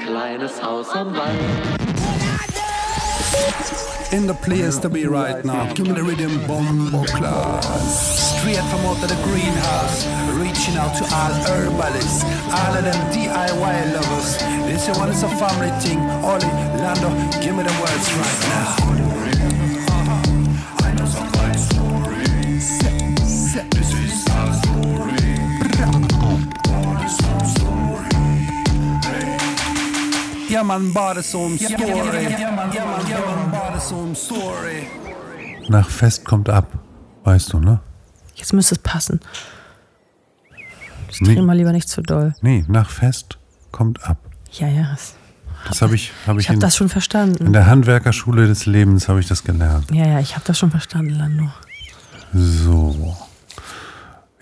Kleines Haus am Wald. In the place to be right now. Give me the rhythm, bombo class. Straight from out of the greenhouse. Reaching out to all herbalists. All of them DIY lovers. This one is a family thing. Ollie, Lando, give me the words right now. Ja man, bara som story. Nach Fest kommt ab. Weißt du, ne? Jetzt müsste es passen. Ich Nee. mal lieber nicht zu doll. Nee, nach Fest kommt ab. Ja, ja. das- Das habe ich, hab ich, Ich habe in, das schon in verstanden. der Handwerkerschule des Lebens habe ich das gelernt. Ja, ja, ich habe das schon verstanden, Lando. So.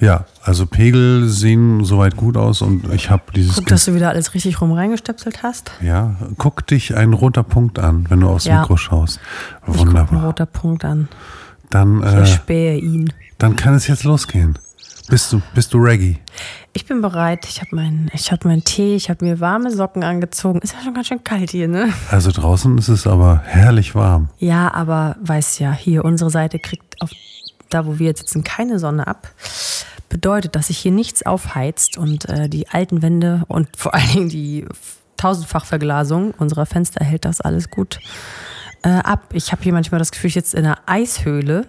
Ja, also Pegel sehen soweit gut aus und ich habe dieses. Guck, dass du wieder alles richtig rum reingestöpselt hast. ja, guck dich ein roter Punkt an, wenn du aufs Ja. Mikro schaust. Ich gucke ein Wunderbar. roter Punkt an. Dann, Ich äh, erspähe ihn. dann kann es jetzt losgehen. Bist du, bist du Reggae? Ich bin bereit. Ich habe meinen hab meinen Tee, ich habe mir warme Socken angezogen. Ist ja schon ganz schön kalt hier, ne? Also draußen ist es aber herrlich warm. Ja, aber weiß ja, hier unsere Seite kriegt auf da, wo wir jetzt sitzen, keine Sonne ab. Bedeutet, dass sich hier nichts aufheizt und äh, die alten Wände und vor allen Dingen die Tausendfachverglasung unserer Fenster hält das alles gut äh, ab. Ich habe hier manchmal das Gefühl, ich sitze in einer Eishöhle,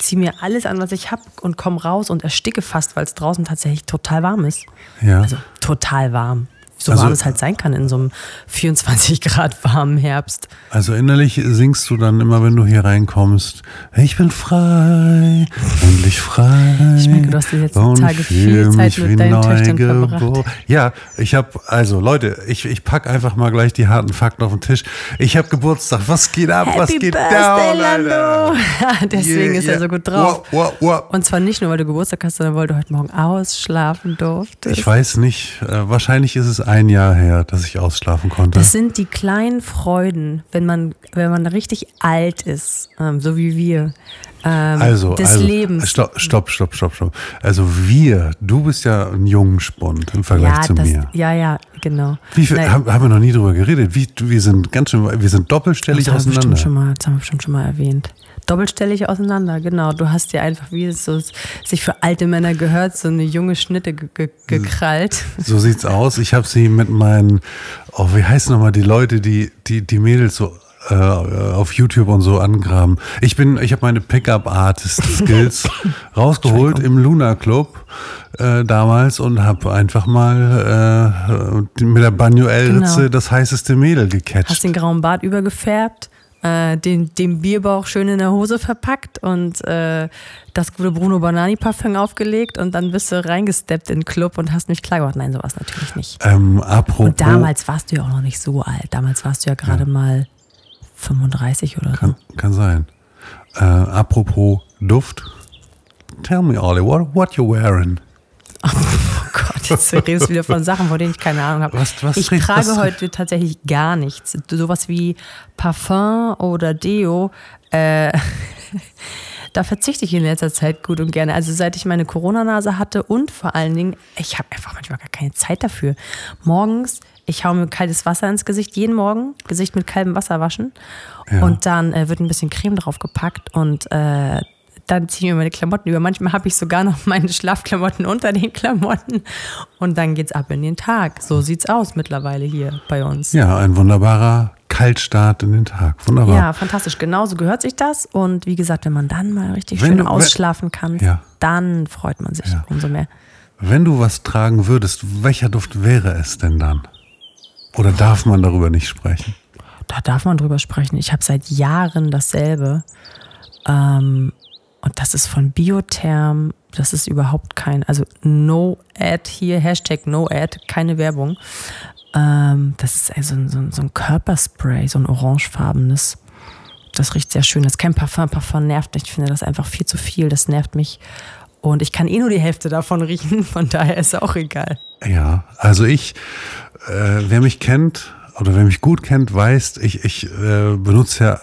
ziehe mir alles an, was ich habe und komme raus und ersticke fast, weil es draußen tatsächlich total warm ist. Ja. Also total warm. So Also- warm es halt sein kann in so einem 24 Grad warmen Herbst. Also innerlich singst du dann immer, wenn du hier reinkommst, ich bin frei, endlich frei. Ich merke, du hast die letzten Tage viel Zeit mit deinen Töchtern verbracht. Ja, ich habe, also Leute, ich, ich pack einfach mal gleich die harten Fakten auf den Tisch. Ich habe Geburtstag, was geht ab, was Happy geht Birthday, down? Lando! Deswegen Yeah, ist er yeah. so gut drauf. Wow, wow, wow. Und zwar nicht nur, weil du Geburtstag hast, sondern weil du heute Morgen ausschlafen durftest. Ich weiß nicht, äh, wahrscheinlich ist es ein Jahr her, dass ich ausschlafen konnte. Das sind die kleinen Freuden, wenn man, wenn man richtig alt ist, ähm, so wie wir. Ähm, Also, des also Lebens. Stopp, stopp, stopp, stopp, stopp. Also wir, du bist ja ein Jungspund im Vergleich ja, zu das, mir. ja, ja, genau. Wie viel, Nein, haben, wir noch nie drüber geredet? Wie, wir sind ganz schön, wir sind doppelstellig das haben, wir auseinander. schon mal, das haben wir bestimmt schon mal erwähnt. Doppelstellig auseinander, genau. Du hast dir einfach, wie es so sich für alte Männer gehört, so eine junge Schnitte ge ge gekrallt. So sieht's aus. Ich habe sie mit meinen, oh, wie heißen nochmal die Leute, die, die, die Mädels so äh, auf YouTube und so angraben. Ich bin, ich habe meine Pickup-Artist-Skills rausgeholt im Luna Club äh, damals und habe einfach mal äh, mit der Banjo-Ritze Genau. das heißeste Mädel Hast gecatcht. den grauen Bart übergefärbt, äh, den, den Bierbauch schön in der Hose verpackt und äh, das gute Bruno Banani Parfum aufgelegt und dann bist du reingesteppt in den Club und hast mich klar gemacht. Nein, sowas natürlich nicht. Ähm, apropos, Und damals warst du ja auch noch nicht so alt. Damals warst du ja gerade mal 35 oder so. Kann, kann sein. Äh, apropos Duft. Tell me, Ollie, what, what you wearing? Jetzt redest du wieder von Sachen, von denen ich keine Ahnung habe. Was- was ich trage was heute tatsächlich gar nichts. Sowas wie Parfum oder Deo. Äh, da verzichte ich in letzter Zeit gut und gerne. Also seit ich meine Corona-Nase hatte und vor allen Dingen, ich habe einfach manchmal gar keine Zeit dafür. Morgens, ich hau mir kaltes Wasser ins Gesicht, jeden Morgen, Gesicht mit kaltem Wasser waschen. Ja. Und dann äh, wird ein bisschen Creme drauf gepackt und äh, dann ziehe ich mir meine Klamotten über. Manchmal habe ich sogar noch meine Schlafklamotten unter den Klamotten. Und dann geht's ab in den Tag. So sieht's aus mittlerweile hier bei uns. Ja, ein wunderbarer Kaltstart in den Tag. Wunderbar. Ja, fantastisch. Genauso gehört sich das. Und wie gesagt, wenn man dann mal richtig Wenn schön du- ausschlafen kann, Ja. dann freut man sich Ja. umso mehr. Wenn du was tragen würdest, welcher Duft wäre es denn dann? Oder darf man darüber nicht sprechen? Da darf man drüber sprechen. Ich habe seit Jahren dasselbe. Ähm, und das ist von Biotherm. Das ist überhaupt kein, also no ad hier, Hashtag no ad, keine Werbung. Ähm, das ist also so, ein- so ein Körperspray, so ein orangefarbenes. Das riecht sehr schön. Das ist kein Parfum. Parfum nervt nicht. Ich finde das einfach viel zu viel. Das nervt mich. Und ich kann eh nur die Hälfte davon riechen. Von daher ist auch egal. Ja, also ich, äh, wer mich kennt oder wer mich gut kennt, weiß, ich, ich äh, benutze ja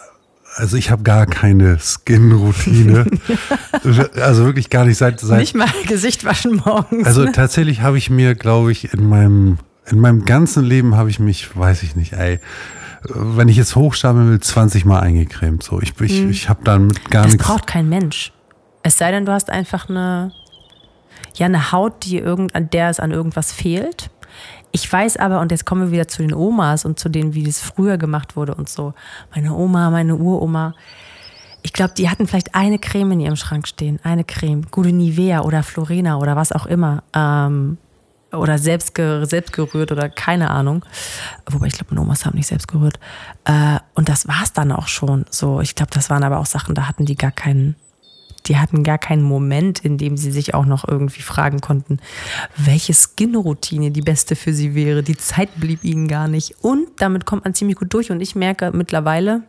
also ich habe gar keine Skin-Routine. also wirklich gar nicht seit, seit Nicht mal Gesicht waschen morgens. Also ne? tatsächlich habe ich mir, glaube ich, in meinem, in meinem ganzen Leben habe ich mich, weiß ich nicht, ey, wenn ich jetzt hochstapeln will, 20 Mal eingecremt. So, ich, ich, ich habe damit gar das nichts. braucht kein Mensch. Es sei denn, du hast einfach eine, ja, eine Haut, die irgend, an der es an irgendwas fehlt. Ich weiß aber, und jetzt kommen wir wieder zu den Omas und zu denen, wie das früher gemacht wurde und so. Meine Oma, meine Uroma. Ich glaube, die hatten vielleicht eine Creme in ihrem Schrank stehen. Eine Creme. Gute Nivea oder Florena oder was auch immer. Ähm, oder selbst, selbst gerührt oder keine Ahnung. Wobei ich glaube, meine Omas haben nicht selbst gerührt. Äh, und das war es dann auch schon. So, ich glaube, das waren aber auch Sachen, da hatten die gar keinen, die hatten gar keinen Moment, in dem sie sich auch noch irgendwie fragen konnten, welche Skin-Routine die beste für sie wäre. Die Zeit blieb ihnen gar nicht. Und damit kommt man ziemlich gut durch. Und ich merke mittlerweile,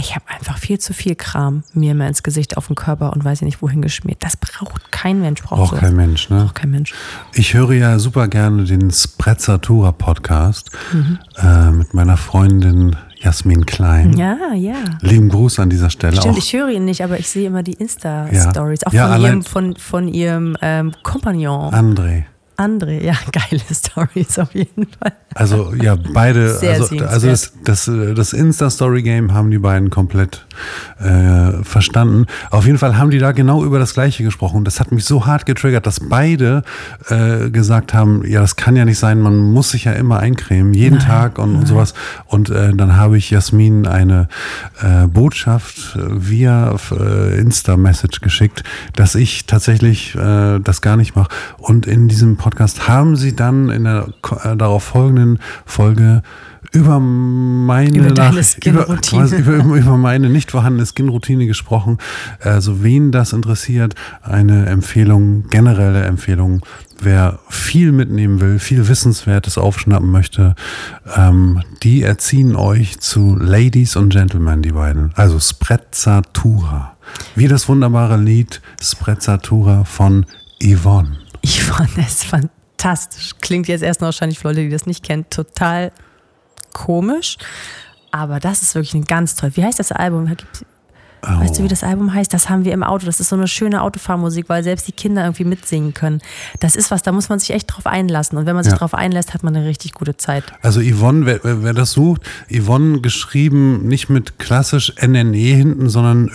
ich habe einfach viel zu viel Kram mir immer ins Gesicht, auf den Körper und weiß ich nicht wohin geschmiert. Das braucht kein Mensch. Braucht, Braucht kein Mensch, ne? Braucht kein Mensch. Ich höre ja super gerne den Sprezzatura Podcast Mhm. äh, mit meiner Freundin Jasmin Klein. Ja, ja. Lieben Gruß an dieser Stelle Stimmt, auch. ich höre ihn nicht, aber ich sehe immer die Insta-Stories. Auch Ja, von, ihrem, von, von ihrem ähm, Kompagnon. André. André, ja, geile Stories auf jeden Fall. Also ja, beide, Sehr also, also das, das, das Insta-Story-Game haben die beiden komplett äh, verstanden. Auf jeden Fall haben die da genau über das Gleiche gesprochen. Das hat mich so hart getriggert, dass beide äh, gesagt haben, ja, das kann ja nicht sein, man muss sich ja immer eincremen, jeden Tag und, und sowas. Und äh, dann habe ich Jasmin eine äh, Botschaft äh, via äh, Insta-Message geschickt, dass ich tatsächlich das gar nicht mache. Und in diesem Podcast haben sie dann in der äh, darauf folgenden Folge über meine Über Nachricht- über, quasi über, über meine nicht vorhandene Skin-Routine gesprochen. Also wen das interessiert, eine Empfehlung, generelle Empfehlung, wer viel mitnehmen will, viel Wissenswertes aufschnappen möchte, ähm, die erziehen euch zu Ladies und Gentlemen, die beiden. Also Sprezzatura. Wie das wunderbare Lied Sprezzatura von Yvonne. Ich fand es fantastisch. Klingt jetzt erst noch wahrscheinlich für Leute, die das nicht kennen, total komisch. Aber das ist wirklich ein ganz toll. Wie heißt das Album? Gibt's- Weißt du, wie das Album heißt? Das haben wir im Auto. Das ist so eine schöne Autofahrmusik, weil selbst die Kinder irgendwie mitsingen können. Das ist was, da muss man sich echt drauf einlassen. Und wenn man sich Ja. drauf einlässt, hat man eine richtig gute Zeit. Also Yvonne, wer, wer wer das sucht, Yvonne geschrieben nicht mit klassisch NNE hinten, sondern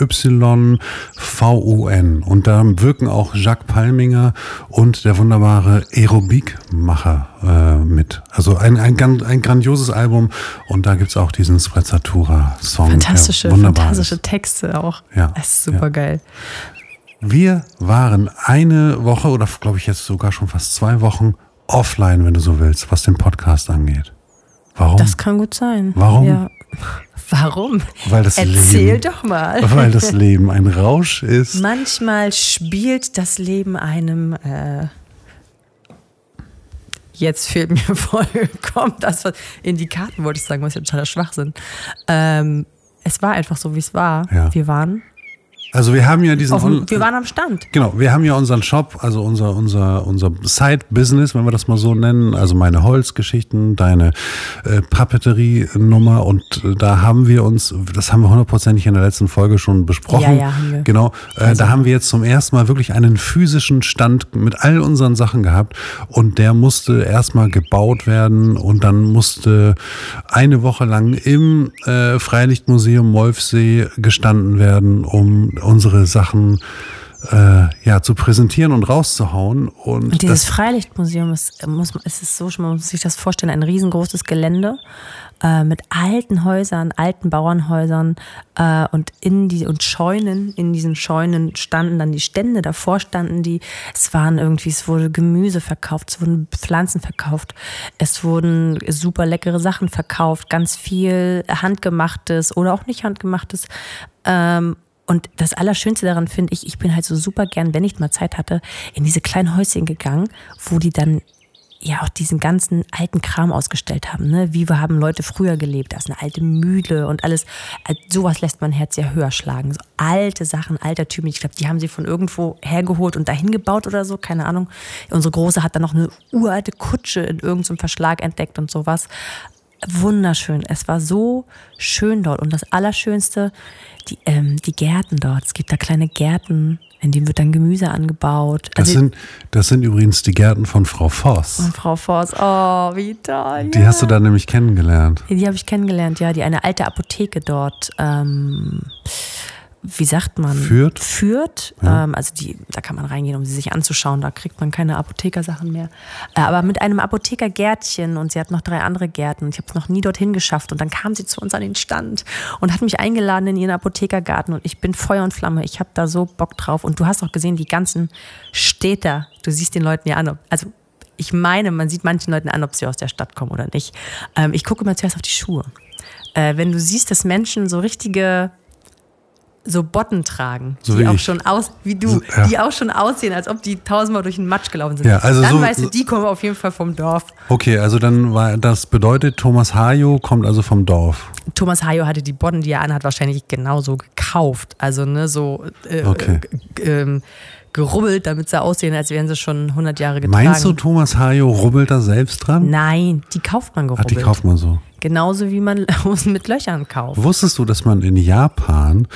Y-V-U-N. Und da wirken auch Jacques Palminger und der wunderbare Aerobikmacher äh, mit. Also ein, ein, ein grandioses Album und da gibt's auch diesen Sprezzatura-Song. Fantastische, fantastische ist. Texte auch. Ja, Das ist super ja. geil. Wir waren eine Woche oder glaube ich jetzt sogar schon fast zwei Wochen offline, wenn du so willst, was den Podcast angeht. Warum? Das kann gut sein. Warum? Ja. Warum? Weil das Erzähl Leben, doch mal. Weil das Leben ein Rausch ist. Manchmal spielt das Leben einem. Äh, jetzt fehlt mir vollkommen das, was in die Karten wollte ich sagen, was ja totaler Schwachsinn. Ähm, es war einfach so, wie es war. Ja. Wir waren Also wir haben ja diesen auf, wir waren am Stand. Genau, wir haben ja unseren Shop, also unser, unser, unser Side-Business, wenn wir das mal so nennen, also meine Holzgeschichten, deine äh, Papeterie-Nummer und äh, da haben wir uns, das haben wir hundertprozentig in der letzten Folge schon besprochen. Ja, ja, haben wir. Genau, äh, da haben wir jetzt zum ersten Mal wirklich einen physischen Stand mit all unseren Sachen gehabt und der musste erstmal gebaut werden und dann musste eine Woche lang im äh, Freilichtmuseum Molfsee gestanden werden, um unsere Sachen äh, ja, zu präsentieren und rauszuhauen. Und, Und dieses Freilichtmuseum ist, muss, man- es ist so, man muss sich das vorstellen, ein riesengroßes Gelände äh, mit alten Häusern, alten Bauernhäusern äh, und in die und Scheunen. In diesen Scheunen standen dann die Stände, davor standen die. Es waren irgendwie, es wurde Gemüse verkauft, es wurden Pflanzen verkauft, es wurden super leckere Sachen verkauft, ganz viel handgemachtes oder auch nicht handgemachtes. Ähm, und das Allerschönste daran finde ich, ich bin halt so super gern, wenn ich mal Zeit hatte, in diese kleinen Häuschen gegangen, wo die dann ja auch diesen ganzen alten Kram ausgestellt haben. Ne? Wie wir haben Leute früher gelebt. Da ist eine alte Mühle und alles. Also sowas lässt mein Herz ja höher schlagen. So alte Sachen, altertümlich. Ich glaube, die haben sie von irgendwo hergeholt und dahin gebaut oder so. Keine Ahnung. Unsere Große hat dann noch eine uralte Kutsche in irgendeinem Verschlag entdeckt und sowas. Wunderschön. Es war so schön dort. Und das Allerschönste, die, ähm, die Gärten dort. Es gibt da kleine Gärten, in denen wird dann Gemüse angebaut. Das, Also- sind, das sind übrigens die Gärten von Frau Voss. und Frau Voss, oh, wie toll. Die ja. hast du da nämlich kennengelernt. Die habe ich kennengelernt, ja. Die eine alte Apotheke dort, ähm, wie sagt man? Führt? Führt. Ähm, also die, da kann man reingehen, um sie sich anzuschauen. Da kriegt man keine Apothekersachen mehr. Äh, aber mit einem Apothekergärtchen und sie hat noch drei andere Gärten. Ich habe es noch nie dorthin geschafft. Und dann kam sie zu uns an den Stand und hat mich eingeladen in ihren Apothekergarten. Und ich bin Feuer und Flamme. Ich habe da so Bock drauf. Und du hast auch gesehen, die ganzen Städter, du siehst den Leuten ja an, also ich meine, man sieht manchen Leuten an, ob sie aus der Stadt kommen oder nicht. Ähm, ich gucke immer zuerst auf die Schuhe. Äh, wenn du siehst, dass Menschen so richtige so Botten tragen, So die auch ich. schon aus, wie du, So, ja. die auch schon aussehen, als ob die tausendmal durch den Matsch gelaufen sind. Ja, also Dann so- weißt du, die kommen auf jeden Fall vom Dorf. Okay, also dann war das bedeutet, Thomas Hajo kommt also vom Dorf. Thomas Hayo hatte die Botten, die er anhat, wahrscheinlich genauso gekauft. Also ne, so äh, Okay. äh, ähm, gerubbelt, damit sie aussehen, als wären sie schon 100 Jahre getragen. Meinst du, Thomas Hajo rubbelt da selbst dran? Nein, die kauft man Ach, gerubbelt. die kauft man so. Genauso wie man Hosen mit Löchern kauft. Wusstest du, dass man in Japan,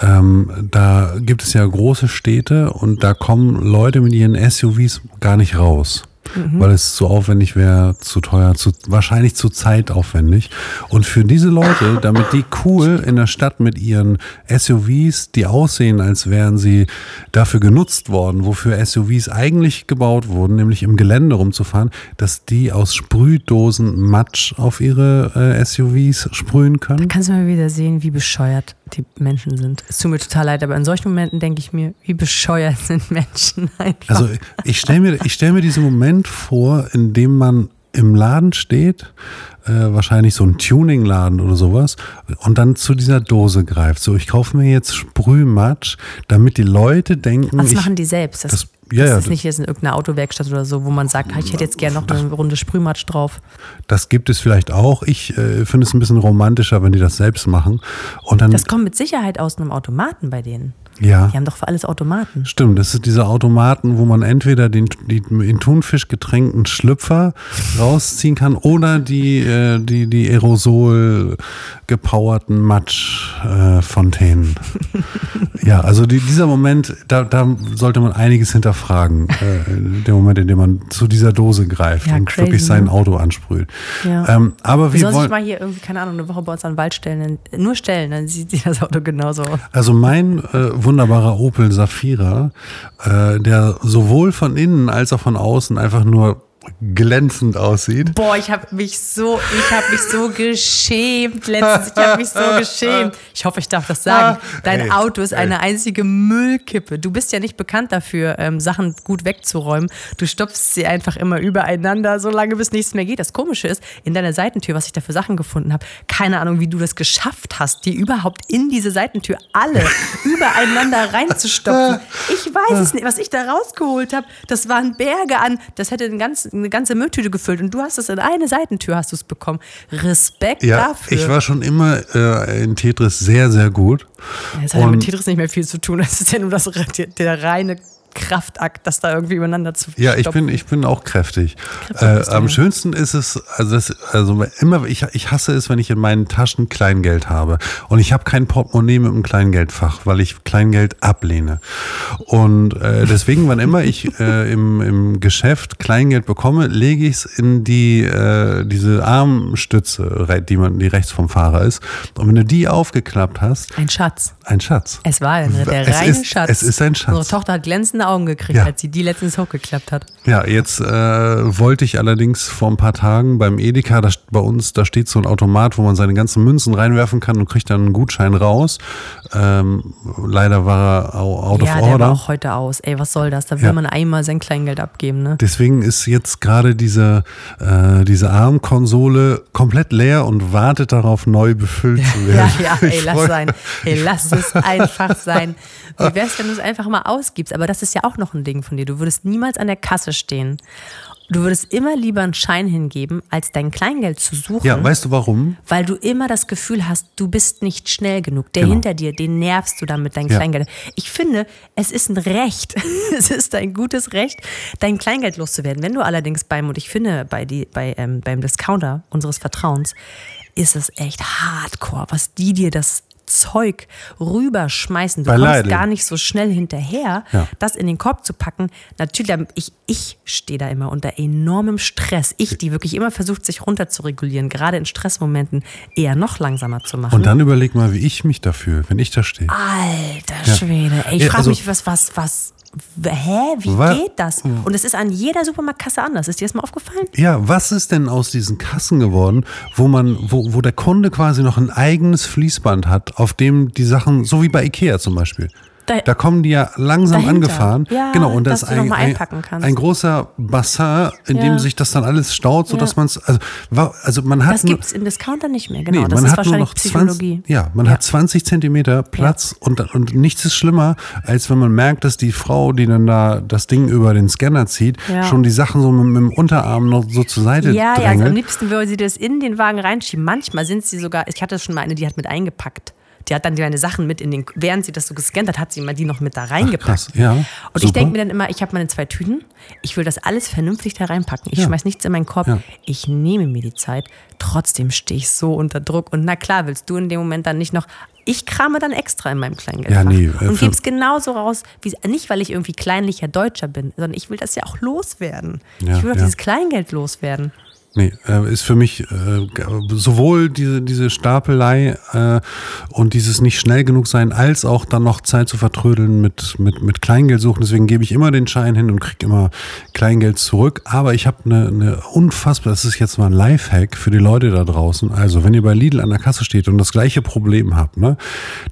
ähm, da gibt es ja große Städte und da kommen Leute mit ihren SUVs gar nicht raus. Mhm. Weil es zu aufwendig wäre, zu teuer, zu, wahrscheinlich zu zeitaufwendig. Und für diese Leute, damit die cool in der Stadt mit ihren SUVs, die aussehen, als wären sie dafür genutzt worden, wofür SUVs eigentlich gebaut wurden, nämlich im Gelände rumzufahren, dass die aus Sprühdosen Matsch auf ihre äh, SUVs sprühen können. Kannst du mal wieder sehen, wie bescheuert die Menschen sind. Es tut mir total leid, aber in solchen Momenten denke ich mir, wie bescheuert sind Menschen einfach. Also ich stelle mir, ich stell mir diesen Moment vor, in dem man im Laden steht, äh, wahrscheinlich so ein Tuning-Laden oder sowas, und dann zu dieser Dose greift. So, ich kaufe mir jetzt Sprühmatsch, damit die Leute denken, ich, machen die selbst? Das, das- das, ja, ja, ist das- nicht jetzt in irgendeiner Autowerkstatt oder so, wo man sagt, ich hätte jetzt gerne noch eine Runde Sprühmatsch drauf. das gibt es vielleicht auch. Ich äh, finde es ein bisschen romantischer, wenn die das selbst machen. Und dann, Das kommt mit Sicherheit aus einem Automaten bei denen. ja. Die haben doch für alles Automaten. Stimmt, das ist dieser Automaten, wo man entweder den, die in Thunfisch getränkten Schlüpfer rausziehen kann oder die, äh, die, die Aerosol gepowerten Matschfontänen. ja, also die, dieser Moment, da, da sollte man einiges hinterfragen. Äh, der Moment, in dem man zu dieser Dose greift Ja, und crazy, wirklich sein ne? Auto ansprüht. Ja. Ähm, aber Wir soll sich mal hier irgendwie, keine Ahnung, eine Woche bei uns an den Wald stellen. dann- Nur stellen, dann sieht sich das Auto genauso aus. Also mein äh, wunderbarer Opel Safira, äh, der sowohl von innen als auch von außen einfach nur glänzend aussieht. Boah, ich habe mich so, ich habe mich so geschämt letztens. Ich habe mich so geschämt. Ich hoffe, ich darf das sagen. Dein Ey, Auto ist eine einzige Müllkippe. Du bist ja nicht bekannt dafür, ähm, Sachen gut wegzuräumen. Du stopfst sie einfach immer übereinander, solange bis nichts mehr geht. Das Komische ist, in deiner Seitentür, was ich da für Sachen gefunden habe, keine Ahnung, wie du das geschafft hast, die überhaupt in diese Seitentür alle übereinander reinzustopfen. Ich weiß es nicht, was ich da rausgeholt habe. Das waren Berge an, das hätte eine ganze, eine ganze Mülltüte gefüllt und du hast es in eine Seitentür hast du es bekommen. Respekt Ja, dafür. ich war schon immer äh, in Tetris sehr, sehr gut. Es hat ja Und- mit Tetris nicht mehr viel zu tun. Es ist ja nur das, der, der reine Kraftakt, das da irgendwie übereinander zu Ja, ich bin, ich bin auch kräftig. Äh, am schönsten ist es, also, das, also immer, ich, ich hasse es, wenn ich in meinen Taschen Kleingeld habe. Und ich habe kein Portemonnaie mit einem Kleingeldfach, weil ich Kleingeld ablehne. Und äh, deswegen, wann immer ich äh, im, im Geschäft Kleingeld bekomme, lege ich es in die äh, diese Armstütze, die man, die rechts vom Fahrer ist. Und wenn du die aufgeklappt hast, Ein Schatz. ein Schatz. Es war der, reine Schatz. es ist ein Schatz. Unsere Tochter hat glänzende Augen gekriegt, Ja. als sie die letztens hochgeklappt hat. Ja, jetzt äh, wollte ich allerdings vor ein paar Tagen beim Edeka, da, bei uns, da steht so ein Automat, wo man seine ganzen Münzen reinwerfen kann und kriegt dann einen Gutschein raus. Ähm, leider war er out ja, of der war order. auch heute aus. Ey, was soll das? Da will Ja. man einmal sein Kleingeld abgeben, ne? Deswegen ist jetzt gerade diese, äh, diese Armkonsole komplett leer und wartet darauf, neu befüllt zu Ja, werden. ja, ey, Ich lass sein. Ey, lass es einfach sein. Wie wär's, wenn du es einfach mal ausgibst? Aber das ist ja auch noch ein Ding von dir. Du würdest niemals an der Kasse stehen Du würdest immer lieber einen Schein hingeben, als dein Kleingeld zu suchen. Ja, weißt du warum? Weil du immer das Gefühl hast, du bist nicht schnell genug. Der Genau. hinter dir, den nervst du dann mit deinem Ja. Kleingeld. Ich finde, es ist ein Recht. es ist ein gutes Recht, dein Kleingeld loszuwerden. Wenn du allerdings beim, und ich finde, bei die, bei, ähm, beim Discounter unseres Vertrauens, ist es echt hardcore, was die dir das Zeug rüberschmeißen. Du Bei kommst Lidl. gar nicht so schnell hinterher, Ja. das in den Korb zu packen. Natürlich, ich, ich stehe da immer unter enormem Stress. Ich, die wirklich immer versucht, sich runter zu regulieren, gerade in Stressmomenten eher noch langsamer zu machen. Und dann überleg mal, wie ich mich da fühle, wenn ich da stehe. Alter Schwede. Ey, ich Ja, frage also- mich, was, was, was, hä? Wie Wa- geht das? Und es ist an jeder Supermarktkasse anders. Ist dir das mal aufgefallen? Ja, was ist denn aus diesen Kassen geworden, wo man, wo, wo der Kunde quasi noch ein eigenes Fließband hat, auf dem die Sachen, so wie bei Ikea zum Beispiel. Da- Da, kommen die ja langsam Dahinter. angefahren. Ja, genau, und das ist ein, ein, ein großer Bassin, in Ja. dem sich das dann alles staut, sodass Ja. man es, also, also man hat Das nur- gibt es im Discounter nicht mehr. Genau, Nee, das man ist hat nur wahrscheinlich noch Psychologie. 20, ja, man hat 20 Zentimeter Platz und, und nichts ist schlimmer, als wenn man merkt, dass die Frau, die dann da das Ding über den Scanner zieht, Ja. schon die Sachen so mit, mit dem Unterarm noch so zur Seite Ja, ja, drängelt. am liebsten würde sie das in den Wagen reinschieben. Manchmal sind sie sogar, ich hatte schon mal eine, die hat mit eingepackt. Die hat dann meine Sachen mit in den, während sie das so gescannt hat, hat sie mal die noch mit da reingepackt. krass, ja, Und ich super. denke mir dann immer, ich habe meine zwei Tüten, ich will das alles vernünftig da reinpacken. Ich Ja. schmeiß nichts in meinen Korb, Ja. ich nehme mir die Zeit. Trotzdem stehe ich so unter Druck. Und na klar, willst du in dem Moment dann nicht noch. Ich krame dann extra in meinem Kleingeld. Ja, nee, äh, und für- gebe es genauso raus, wie, nicht weil ich irgendwie kleinlicher Deutscher bin, sondern ich will das ja auch loswerden. Ja, ich will doch ja. dieses Kleingeld loswerden. Nee, äh, ist für mich äh, sowohl diese, diese Stapelei äh, und dieses nicht schnell genug sein, als auch dann noch Zeit zu vertrödeln mit, mit, mit Kleingeld suchen. Deswegen gebe ich immer den Schein hin und kriege immer Kleingeld zurück. Aber ich habe eine, eine unfassbar, das ist jetzt mal ein Lifehack für die Leute da draußen. Also, wenn ihr bei Lidl an der Kasse steht und das gleiche Problem habt, ne,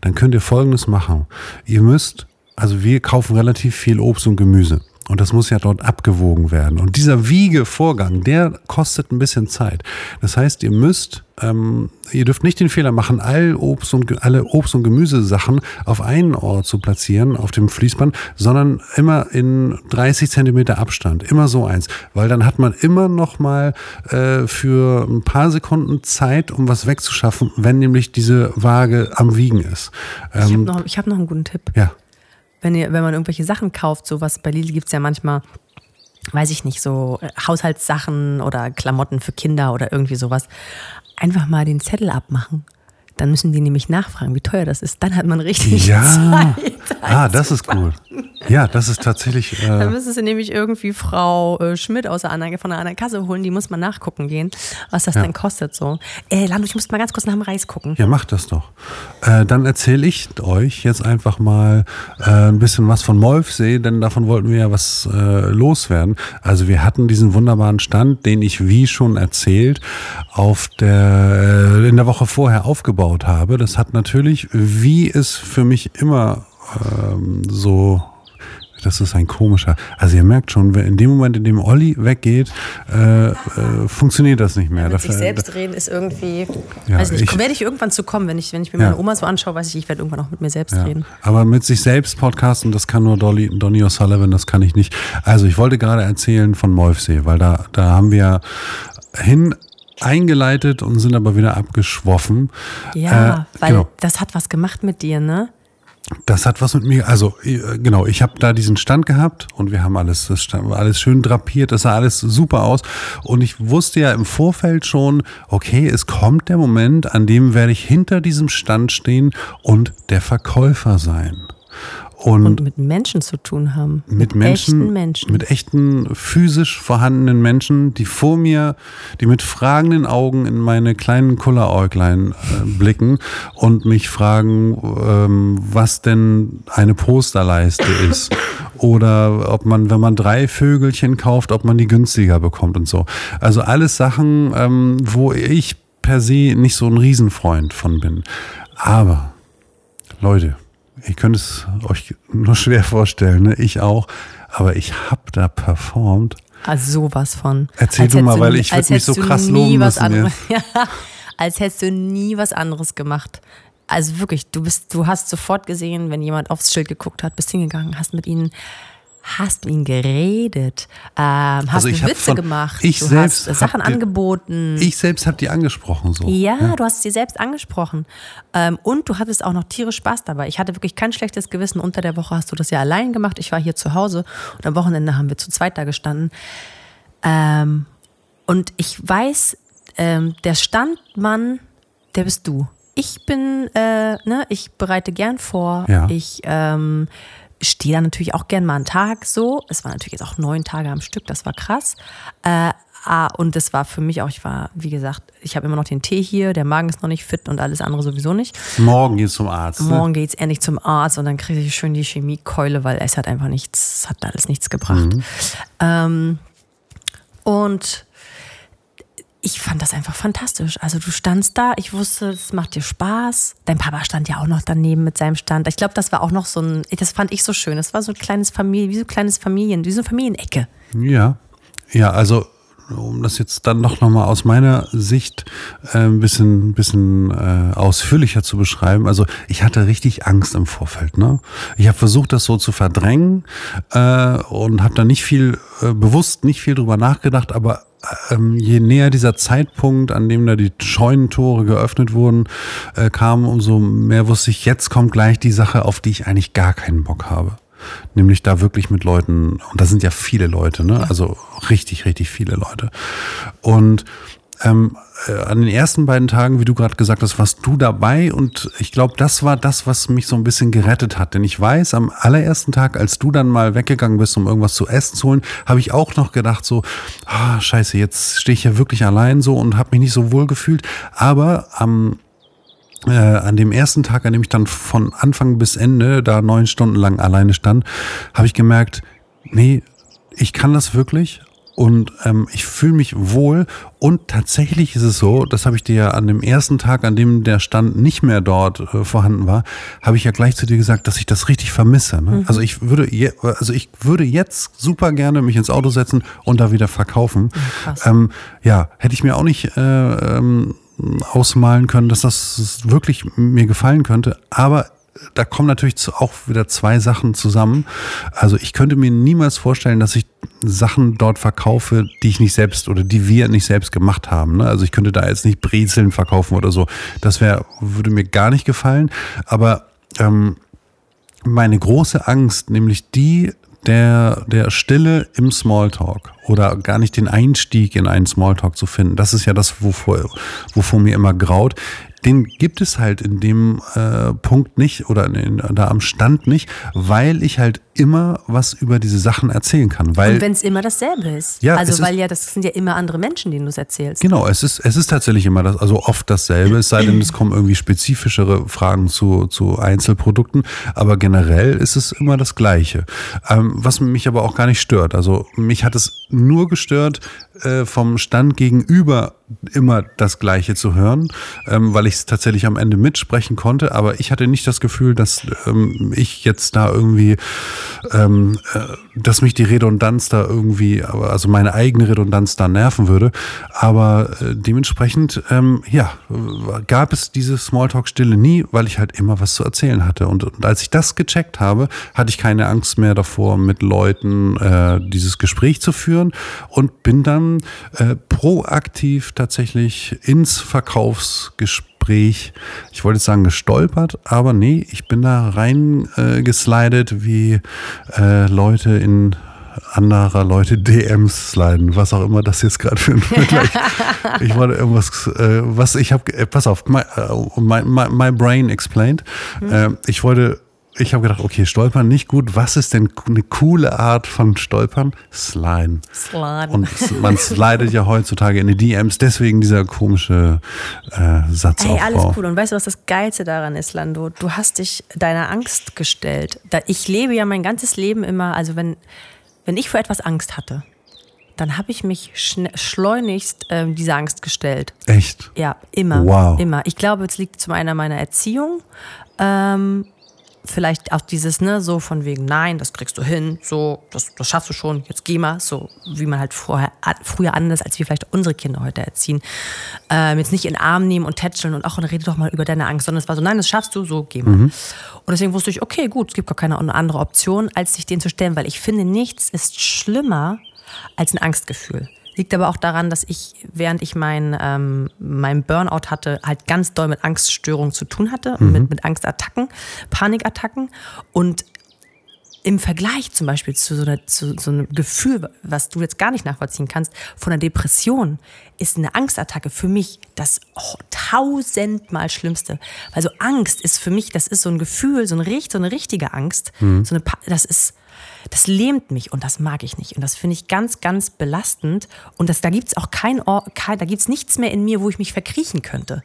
dann könnt ihr folgendes machen. Ihr müsst, also wir kaufen relativ viel Obst und Gemüse. Und das muss ja dort abgewogen werden. Und dieser Wiegevorgang, der kostet ein bisschen Zeit. Das heißt, ihr müsst, ähm, ihr dürft nicht den Fehler machen, all Obst und, alle Obst- und Gemüsesachen auf einen Ort zu platzieren, auf dem Fließband, sondern immer in 30 Zentimeter Abstand. Immer so eins. Weil dann hat man immer noch mal äh, für ein paar Sekunden Zeit, um was wegzuschaffen, wenn nämlich diese Waage am Wiegen ist. Ich habe Ähm, noch, ich hab noch einen guten Tipp. ja. Wenn, ihr, wenn man irgendwelche Sachen kauft, sowas bei Lidl gibt es ja manchmal, weiß ich nicht, so äh, Haushaltssachen oder Klamotten für Kinder oder irgendwie sowas, einfach mal den Zettel abmachen. Dann müssen die nämlich nachfragen, wie teuer das ist. Dann hat man richtig Ja. Zeit. Ah, das ist cool. Ja, das ist tatsächlich. Dann Äh, müsstest du nämlich irgendwie Frau äh, Schmidt aus der anderen, von der anderen Kasse holen, die muss mal nachgucken gehen, was das Ja. denn kostet. So. Äh, Lando, ich muss mal ganz kurz nach dem Reis gucken. ja, macht das doch. Äh, dann erzähle ich euch jetzt einfach mal äh, ein bisschen was von Molfsee, denn davon wollten wir ja was äh, loswerden. Also wir hatten diesen wunderbaren Stand, den ich wie schon erzählt auf der äh, in der Woche vorher aufgebaut habe. Das hat natürlich, wie es für mich immer ähm, so das ist ein komischer. Also ihr merkt schon, in dem Moment, in dem Olli weggeht, äh, äh, funktioniert das nicht mehr. Mit sich selbst reden ist irgendwie, Ja, weiß nicht, ich- werde ich irgendwann zu kommen, wenn ich, wenn ich mir Ja. meine Oma so anschaue, weiß ich, ich werde irgendwann auch mit mir selbst Ja. reden. Aber mit sich selbst podcasten, das kann nur Dolly, Donny O'Sullivan, das kann ich nicht. Also ich wollte gerade erzählen von Molfsee, weil da, da haben wir hin eingeleitet und sind aber wieder abgeschwoffen. Ja, Äh, weil genau. das hat was gemacht mit dir, ne? Das hat was mit mir, also äh, genau, ich habe da diesen Stand gehabt und wir haben alles, das stand, alles schön drapiert, das sah alles super aus und ich wusste ja im Vorfeld schon, okay, es kommt der Moment, an dem werde ich hinter diesem Stand stehen und der Verkäufer sein. Und, Und mit Menschen zu tun haben. mit Menschen, echten Menschen. mit echten physisch vorhandenen Menschen, die vor mir, die mit fragenden Augen in meine kleinen Kulleräuglein äh, blicken und mich fragen, ähm, was denn eine Posterleiste ist oder ob man, wenn man drei Vögelchen kauft, ob man die günstiger bekommt und so. Also alles Sachen, ähm, wo ich per se nicht so ein Riesenfreund von bin. Aber Leute, ihr könnt es euch nur schwer vorstellen, ne? ich auch, aber ich habe da performt. Also sowas von. Erzähl Als du mal, hättest weil nie- ich würd als mich so du krass nie loben was müssen anderes, ja, Als hättest du nie was anderes gemacht. Also wirklich, du bist, du hast sofort gesehen, wenn jemand aufs Schild geguckt hat, bist hingegangen, hast mit ihnen hast mit ihnen geredet, ähm, hast Also du Witze von- gemacht, ich du selbst hast Sachen die- angeboten. Ich selbst habe die angesprochen so. Ja, du hast dir selbst angesprochen. Ähm, und du hattest auch noch tierisch Spaß dabei. Ich hatte wirklich kein schlechtes Gewissen. Unter der Woche hast du das ja allein gemacht. Ich war hier zu Hause und am Wochenende haben wir zu zweit da gestanden. Ähm, und ich weiß, ähm, der Standmann, der bist du. Ich bin, äh, ne, ich bereite gern vor. Ja. Ich ähm, stehe da natürlich auch gern mal einen Tag so. Es waren natürlich jetzt auch neun Tage am Stück, das war krass. Äh, ah, und das war für mich auch, ich war, wie gesagt, ich habe immer noch den Tee hier, der Magen ist noch nicht fit und alles andere sowieso nicht. Morgen geht's zum Arzt. Ne? Morgen geht's endlich zum Arzt und dann kriege ich schön die Chemiekeule, weil es hat einfach nichts, es hat alles nichts gebracht. Ähm, und ich fand das einfach fantastisch. Also du standst da, ich wusste, es macht dir Spaß. Dein Papa stand ja auch noch daneben mit seinem Stand. Ich glaube, das war auch noch so ein, das fand ich so schön. Das war so ein kleines Familie, wie so ein kleines Familien, wie so eine Familienecke. Ja, ja, also um das jetzt dann doch nochmal aus meiner Sicht äh, ein bisschen, bisschen äh, ausführlicher zu beschreiben. Also ich hatte richtig Angst im Vorfeld. Ne? Ich habe versucht, das so zu verdrängen äh, und habe da nicht viel, äh, bewusst nicht viel drüber nachgedacht, aber ähm, je näher dieser Zeitpunkt, an dem da die Scheunentore geöffnet wurden, äh, kam, umso mehr wusste ich, jetzt kommt gleich die Sache, auf die ich eigentlich gar keinen Bock habe. Nämlich da wirklich mit Leuten, und da sind ja viele Leute, ne? Also richtig, richtig viele Leute. Und ähm, äh, an den ersten beiden Tagen, wie du gerade gesagt hast, warst du dabei und ich glaube, das war das, was mich so ein bisschen gerettet hat. Denn ich weiß, am allerersten Tag, als du dann mal weggegangen bist, um irgendwas zu essen zu holen, habe ich auch noch gedacht so, ah, scheiße, jetzt stehe ich ja wirklich allein so und habe mich nicht so wohl gefühlt. Aber am äh, an dem ersten Tag, an dem ich dann von Anfang bis Ende da neun Stunden lang alleine stand, habe ich gemerkt, nee, ich kann das wirklich und ähm, ich fühle mich wohl und tatsächlich ist es so, das habe ich dir ja an dem ersten Tag, an dem der Stand nicht mehr dort äh, vorhanden war, habe ich ja gleich zu dir gesagt, dass ich das richtig vermisse. Ne? Also ich würde, je, also ich würde jetzt super gerne mich ins Auto setzen und da wieder verkaufen. krass. Ähm, ja, hätte ich mir auch nicht äh, ähm, ausmalen können, dass das wirklich mir gefallen könnte. Aber da kommen natürlich auch wieder zwei Sachen zusammen. Also ich könnte mir niemals vorstellen, dass ich Sachen dort verkaufe, die ich nicht selbst oder die wir nicht selbst gemacht haben. Ne? Also ich könnte da jetzt nicht Brezeln verkaufen oder so. Das wäre, würde mir gar nicht gefallen. Aber ähm, meine große Angst, nämlich die der, der Stille im Smalltalk oder gar nicht den Einstieg in einen Smalltalk zu finden, das ist ja das, wovor, wovor mir immer graut. Den gibt es halt in dem äh, Punkt nicht oder in, da am Stand nicht, weil ich halt immer was über diese Sachen erzählen kann. Weil Und wenn es immer dasselbe ist. Ja, also es ist- weil ja, das sind ja immer andere Menschen, denen du es erzählst. Genau, es ist, es ist tatsächlich immer das, also oft dasselbe, es sei denn, es kommen irgendwie spezifischere Fragen zu, zu Einzelprodukten, aber generell ist es immer das Gleiche. Ähm, was mich aber auch gar nicht stört. Also mich hat es nur gestört, äh, vom Stand gegenüber immer das Gleiche zu hören, ähm, weil ich es tatsächlich am Ende mitsprechen konnte, aber ich hatte nicht das Gefühl, dass ähm, ich jetzt da irgendwie ähm, äh, dass mich die Redundanz da irgendwie, also meine eigene Redundanz da nerven würde. Aber äh, dementsprechend, ähm, ja, gab es diese Smalltalk-Stille nie, weil ich halt immer was zu erzählen hatte. Und, und als ich das gecheckt habe, hatte ich keine Angst mehr davor, mit Leuten äh, dieses Gespräch zu führen und bin dann äh, proaktiv tatsächlich ins Verkaufsgespräch, ich wollte jetzt sagen gestolpert, aber nee, ich bin da rein äh, geslidet, wie äh, Leute in anderer Leute DMs sliden, was auch immer das jetzt gerade für ein Vergleich. ich wollte irgendwas, äh, was ich habe, äh, pass auf, my, äh, my, my, my brain explained. Äh, ich wollte, ich habe gedacht, okay, stolpern nicht gut. Was ist denn eine coole Art von Stolpern? Sliden. Sliden. Und man slidet ja heutzutage in die DMs, deswegen dieser komische äh, Satzaufbau. Ey, alles cool. Und weißt du, was das Geilste daran ist, Lando? Du hast dich deiner Angst gestellt. Ich lebe ja mein ganzes Leben immer, also wenn, wenn ich vor etwas Angst hatte, dann habe ich mich schleunigst ähm, dieser Angst gestellt. Echt? Ja, immer. Wow. Immer. Ich glaube, es liegt zum einen an meiner Erziehung. Ähm, vielleicht auch dieses, ne, so von wegen, nein, das kriegst du hin, so, das, das schaffst du schon, jetzt geh mal, so wie man halt vorher, früher anders, als wir vielleicht unsere Kinder heute erziehen. Ähm, jetzt nicht in den Arm nehmen und tätscheln und auch, und rede doch mal über deine Angst, sondern es war so, nein, das schaffst du, so, geh mal. Und deswegen wusste ich, okay, gut, es gibt gar keine andere Option, als sich den zu stellen, weil ich finde, nichts ist schlimmer als ein Angstgefühl. Liegt aber auch daran, dass ich, während ich mein, ähm, mein Burnout hatte, halt ganz doll mit Angststörungen zu tun hatte, mit, mit Angstattacken, Panikattacken. Und im Vergleich zum Beispiel zu so, einer, zu so einem Gefühl, was du jetzt gar nicht nachvollziehen kannst, von einer Depression, ist eine Angstattacke für mich das tausendmal Schlimmste. Weil so Angst ist für mich, das ist so ein Gefühl, so eine, richt- so eine richtige Angst. So eine, das ist, das lähmt mich und das mag ich nicht. Und das finde ich ganz, ganz belastend. Und das, da gibt es auch kein, kein da gibt es nichts mehr in mir, wo ich mich verkriechen könnte.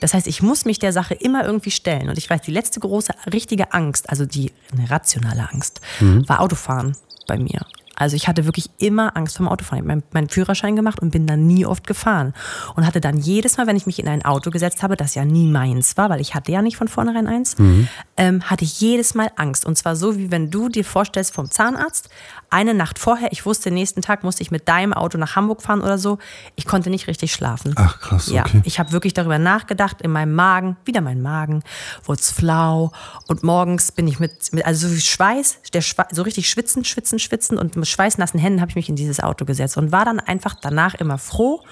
Das heißt, ich muss mich der Sache immer irgendwie stellen. Und ich weiß, die letzte große richtige Angst, also die eine rationale Angst, war Autofahren bei mir. Also ich hatte wirklich immer Angst vom Autofahren. Ich habe meinen, meinen Führerschein gemacht und bin dann nie oft gefahren. Und hatte dann jedes Mal, wenn ich mich in ein Auto gesetzt habe, das ja nie meins war, weil ich hatte ja nicht von vornherein eins, ähm, hatte ich jedes Mal Angst. Und zwar so, wie wenn du dir vorstellst vom Zahnarzt, eine Nacht vorher, ich wusste, nächsten Tag musste ich mit deinem Auto nach Hamburg fahren oder so. Ich konnte nicht richtig schlafen. Ach, krass, Ja, okay. ich habe wirklich darüber nachgedacht, in meinem Magen, wieder mein Magen, wurde es flau und morgens bin ich mit, mit also so wie Schweiß, der Schwe so richtig schwitzen, schwitzen, schwitzen und mit schweißnassen Händen habe ich mich in dieses Auto gesetzt und war dann einfach danach immer froh,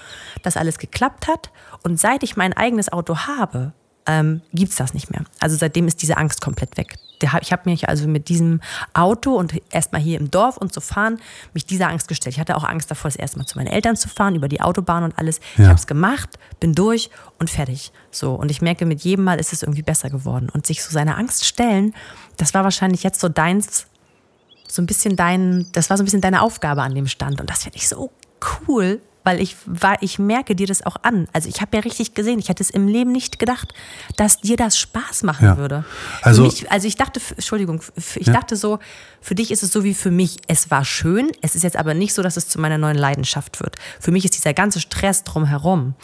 dass alles geklappt hat und seit ich mein eigenes Auto habe, ähm, gibt es das nicht mehr. Also seitdem ist diese Angst komplett weg. Ich habe mich also mit diesem Auto und erstmal hier im Dorf und zu fahren, mich dieser Angst gestellt. Ich hatte auch Angst davor, das erste Mal zu meinen Eltern zu fahren, über die Autobahn und alles. Ich Ja. habe es gemacht, bin durch und fertig. So und ich merke, mit jedem Mal ist es irgendwie besser geworden. Und sich so seiner Angst stellen, das war wahrscheinlich jetzt so deins, so ein bisschen dein, das war so ein bisschen deine Aufgabe an dem Stand. Und das finde ich so cool, weil ich war, ich merke dir das auch an. Also ich habe ja richtig gesehen, ich hätte es im Leben nicht gedacht, dass dir das Spaß machen Ja. würde. Also- mich, also ich dachte, Entschuldigung, ich Ja. dachte so, für dich ist es so wie für mich. Es war schön, es ist jetzt aber nicht so, dass es zu meiner neuen Leidenschaft wird. Für mich ist dieser ganze Stress drumherum,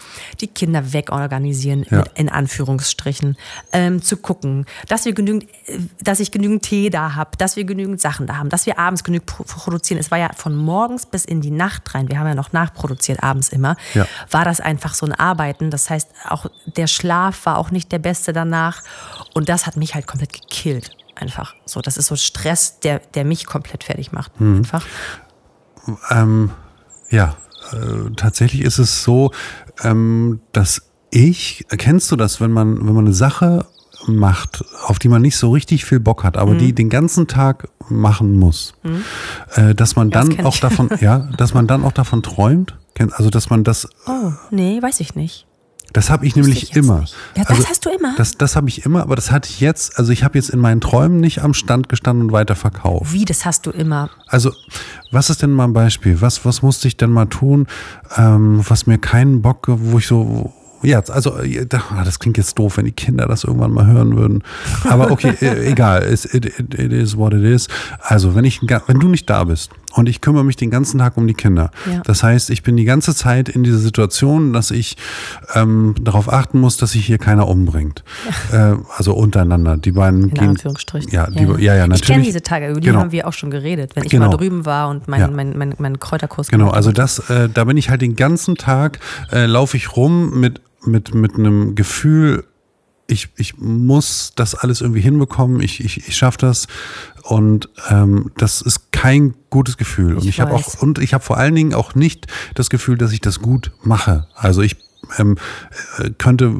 die Kinder wegorganisieren, Ja. in Anführungsstrichen, ähm, zu gucken, dass wir genügend, äh, dass ich genügend Tee da habe, dass wir genügend Sachen da haben, dass wir abends genügend pro produzieren. Es war ja von morgens bis in die Nacht rein. Wir haben ja noch nachproduziert abends immer. Ja. War das einfach so ein Arbeiten. Das heißt, auch der Schlaf war auch nicht der beste danach. Und das hat mich halt komplett gekillt. Einfach so. Das ist so Stress, der, der mich komplett fertig macht. Mhm. Einfach. Ähm, ja, äh, tatsächlich ist es so, ähm, dass ich, kennst du das, wenn man, wenn man eine Sache macht, auf die man nicht so richtig viel Bock hat, Mhm. aber die den ganzen Tag machen muss, äh, dass man das dann kenn auch ich. davon, ja, dass man dann auch davon träumt, also dass man das Oh, nee, weiß ich nicht. Das habe ich Wusste nämlich ich immer. nicht. Ja, das hast du immer? Das, das habe ich immer, aber das hatte ich jetzt, also ich habe jetzt in meinen Träumen nicht am Stand gestanden und weiter verkauft. Wie, das hast du immer. Also, was ist denn mal ein Beispiel? Was, was musste ich denn mal tun, ähm, was mir keinen Bock, wo ich so, ja, also, äh, ah, das klingt jetzt doof, wenn die Kinder das irgendwann mal hören würden. Aber okay, äh, egal, it, it, it, is what it is. Also, wenn ich, wenn du nicht da bist und ich kümmere mich den ganzen Tag um die Kinder, Ja. das heißt, ich bin die ganze Zeit in dieser Situation, dass ich ähm, darauf achten muss, dass sich hier keiner umbringt. Äh, also untereinander. Die beiden In gehen. Anführungsstrichen. Ja, die, ja, ja, natürlich. Ich kenne diese Tage, über die Genau. haben wir auch schon geredet, wenn ich Genau. mal drüben war und meinen Ja. mein, mein, mein Kräuterkurs Genau, also das, äh, da bin ich halt den ganzen Tag, äh, laufe ich rum mit, mit, mit einem Gefühl, ich, ich muss das alles irgendwie hinbekommen, ich, ich, ich schaffe das und ähm, das ist kein gutes Gefühl. und Ich habe auch, und ich habe vor allen Dingen auch nicht das Gefühl, dass ich das gut mache. Also ich ähm, äh, könnte,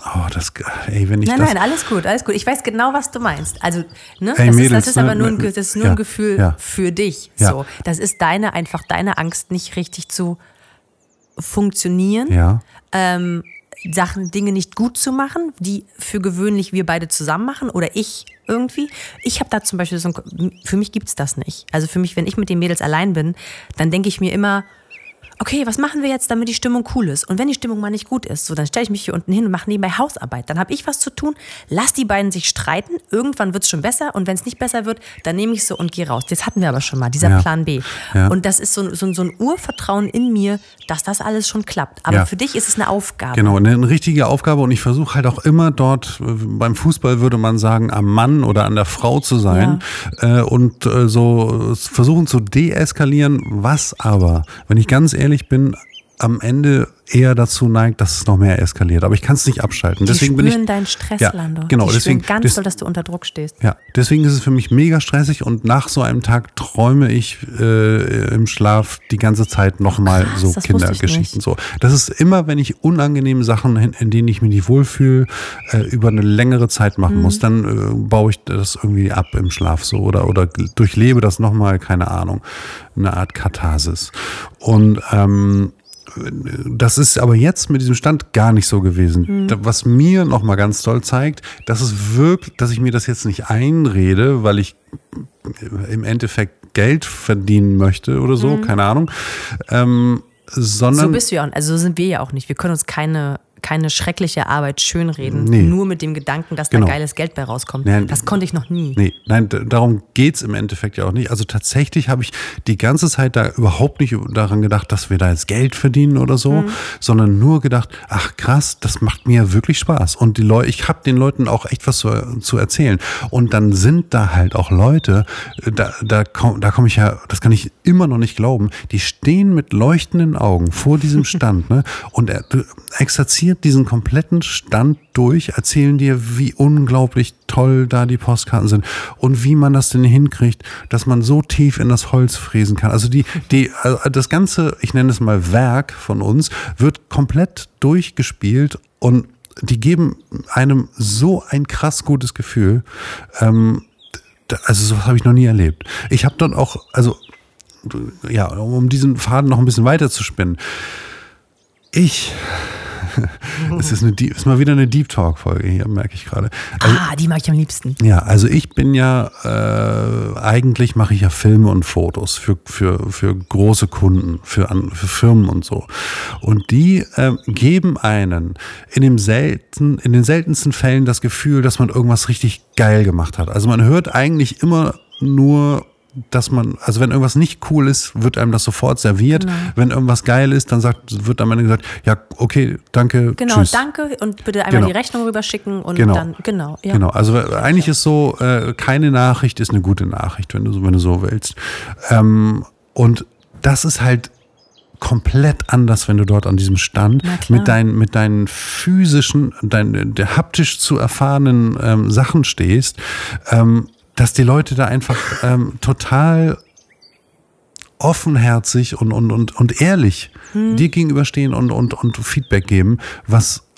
oh, das, ey, wenn ich Nein, das, nein, alles gut, alles gut. Ich weiß genau, was du meinst. Also, ne, Ey, das, Mädels, ist, das ist aber ne, nur ein, ne, das ist nur ja, ein Gefühl ja. für dich. So, das ist deine einfach deine Angst, nicht richtig zu funktionieren. ja, ähm, Sachen, Dinge nicht gut zu machen, die für gewöhnlich wir beide zusammen machen oder ich irgendwie. Ich habe da zum Beispiel so ein, für mich gibt's das nicht. Also für mich, wenn ich mit den Mädels allein bin, dann denke ich mir immer, okay, was machen wir jetzt, damit die Stimmung cool ist? Und wenn die Stimmung mal nicht gut ist, so, dann stelle ich mich hier unten hin und mache nebenbei Hausarbeit. Dann habe ich was zu tun, lass die beiden sich streiten, irgendwann wird es schon besser und wenn es nicht besser wird, dann nehme ich so und gehe raus. Das hatten wir aber schon mal, dieser Ja. Plan B. Ja. Und das ist so, so, so ein Urvertrauen in mir, dass das alles schon klappt. Aber Ja. für dich ist es eine Aufgabe. Genau, eine, eine richtige Aufgabe und ich versuche halt auch immer dort, äh, beim Fußball würde man sagen, am Mann oder an der Frau zu sein äh, und äh, so versuchen zu deeskalieren, was aber, wenn ich ganz ehrlich bin, am Ende eher dazu neigt, dass es noch mehr eskaliert. Aber ich kann es nicht abschalten. Die deswegen spüren bin ich, deinen Stress, Ja, Lando. genau, Die deswegen- ganz des- doll, dass du unter Druck stehst. Ja, deswegen ist es für mich mega stressig und nach so einem Tag träume ich äh, im Schlaf die ganze Zeit nochmal so Kindergeschichten. So. Das ist immer, wenn ich unangenehme Sachen, in, in denen ich mich nicht wohlfühle, äh, über eine längere Zeit machen Mhm. muss, dann äh, baue ich das irgendwie ab im Schlaf so oder, oder durchlebe das nochmal, keine Ahnung, eine Art Katharsis. Und ähm, das ist aber jetzt mit diesem Stand gar nicht so gewesen. Da- Was mir nochmal ganz toll zeigt, dass es wirklich, dass ich mir das jetzt nicht einrede, weil ich im Endeffekt Geld verdienen möchte oder so, keine Ahnung. Ähm, sondern So bist du ja auch, also so sind wir ja auch nicht. Wir können uns keine, keine schreckliche Arbeit schönreden, Nee. nur mit dem Gedanken, dass Genau. da geiles Geld bei rauskommt. Nee, das konnte ich noch nie. Nee, nein, darum geht's im Endeffekt ja auch nicht. Also tatsächlich habe ich die ganze Zeit da überhaupt nicht daran gedacht, dass wir da jetzt Geld verdienen oder so, sondern nur gedacht, ach krass, das macht mir wirklich Spaß. Und die Leute, ich habe den Leuten auch echt was zu, zu erzählen. Und dann sind da halt auch Leute, äh, da, da komme da komm ich ja, das kann ich immer noch nicht glauben, die stehen mit leuchtenden Augen vor diesem Stand ne, und er exerziert diesen kompletten Stand durch, erzählen dir, wie unglaublich toll da die Postkarten sind und wie man das denn hinkriegt, dass man so tief in das Holz fräsen kann. Also die, die, also das ganze, ich nenne es mal Werk von uns, wird komplett durchgespielt und die geben einem so ein krass gutes Gefühl. Ähm, also sowas habe ich noch nie erlebt. Ich habe dort auch, also ja, um diesen Faden noch ein bisschen weiter zu spinnen. Ich, es ist, eine, Deep- ist mal wieder eine Deep Talk Folge hier, merke ich gerade. Also, Ah, die mag ich am liebsten. ja, also ich bin ja, äh, eigentlich mache ich ja Filme und Fotos für, für, für große Kunden, für, für Firmen und so. Und die ähm, geben einen in, dem selten, in den seltensten Fällen das Gefühl, dass man irgendwas richtig geil gemacht hat. Also man hört eigentlich immer nur dass man, also wenn irgendwas nicht cool ist, wird einem das sofort serviert. Wenn irgendwas geil ist, dann sagt, wird am Ende gesagt, ja, okay, danke, Genau, tschüss. danke und bitte einmal Genau. die Rechnung rüberschicken und Genau. dann, genau, ja. Genau, also eigentlich ist so, äh, keine Nachricht ist eine gute Nachricht, wenn du, so- wenn du so willst. Ähm, und das ist halt komplett anders, wenn du dort an diesem Stand mit deinen, mit deinen physischen, dein, der haptisch zu erfahrenen ähm, Sachen stehst, ähm, dass die Leute da einfach ähm, total offenherzig und, und, und, und ehrlich Hm. dir gegenüberstehen und, und, und Feedback geben, was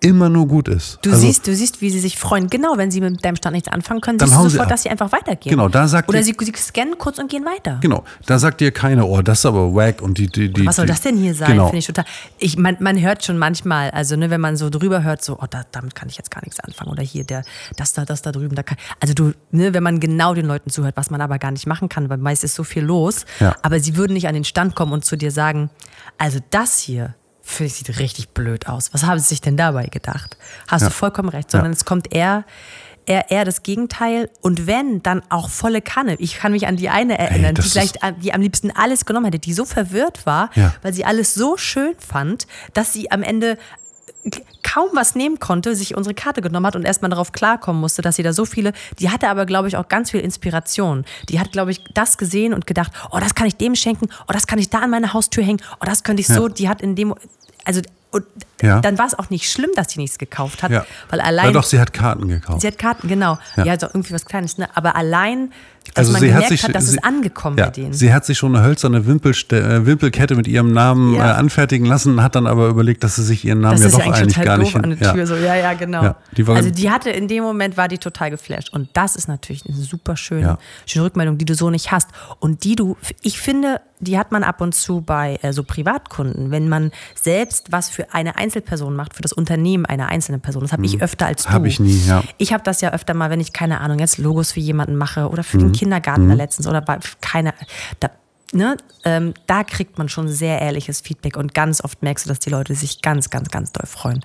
immer nur gut ist. Du Also- siehst, du siehst, wie sie sich freuen. Genau, wenn sie mit deinem Stand nichts anfangen können, Dann siehst du sie sofort, ab. dass sie einfach weitergehen. Genau, da sagt Oder sie, sie scannen kurz und gehen weiter. Genau, da sagt dir keiner, oh, das ist aber wack und die, die, die Was soll das denn hier sein? Genau. Finde ich total. Ich, man, man hört schon manchmal, also ne, wenn man so drüber hört, so, oh, da, damit kann ich jetzt gar nichts anfangen. Oder hier, der, das da, das da drüben, da kann. Also du, ne, wenn man genau den Leuten zuhört, was man aber gar nicht machen kann, weil meist ist so viel los. Ja. Aber sie würden nicht an den Stand kommen und zu dir sagen, also das hier. Finde ich, sieht richtig blöd aus. Was haben sie sich denn dabei gedacht? Hast Ja. du vollkommen recht, sondern Ja. es kommt eher, eher, eher das Gegenteil. Und wenn, dann auch volle Kanne. Ich kann mich an die eine erinnern, das die vielleicht die am liebsten alles genommen hätte, die so verwirrt war, Ja. weil sie alles so schön fand, dass sie am Ende kaum was nehmen konnte, sich unsere Karte genommen hat und erstmal darauf klarkommen musste, dass sie da so viele, die hatte aber, glaube ich, auch ganz viel Inspiration. Die hat, glaube ich, das gesehen und gedacht, oh, das kann ich dem schenken, oh, das kann ich da an meine Haustür hängen, oh, das könnte ich so, Ja. die hat in dem, also, und Ja. dann war es auch nicht schlimm, dass sie nichts gekauft hat, Ja. weil allein, ja, doch, sie hat Karten gekauft. sie hat Karten, genau, Ja. ja, also irgendwie was Kleines, ne? aber allein, dass also man sie gemerkt hat sich, hat, dass sie, es angekommen ja, bei denen. Sie hat sich schon eine hölzerne Wimpelste äh, Wimpelkette mit ihrem Namen Ja. äh, anfertigen lassen, hat dann aber überlegt, dass sie sich ihren Namen Das ja doch ja eigentlich eigentlich total gar doof nicht an der Tür. So, ja, ja, genau. Ja, die also die hatte in dem Moment war die total geflasht. Und das ist natürlich eine super schöne, Ja. schöne Rückmeldung, die du so nicht hast. Und die du, ich finde, die hat man ab und zu bei äh, so Privatkunden, wenn man selbst was für eine Einzelperson macht, für das Unternehmen einer einzelnen Person. Das habe ich öfter als du. Hab ich nie, ja. Ich habe das ja öfter mal, wenn ich keine Ahnung jetzt Logos für jemanden mache oder für Mhm. den Kindergarten da letztens oder bei keine da ne, ähm, da kriegt man schon sehr ehrliches Feedback und ganz oft merkst du, dass die Leute sich ganz, ganz, ganz doll freuen.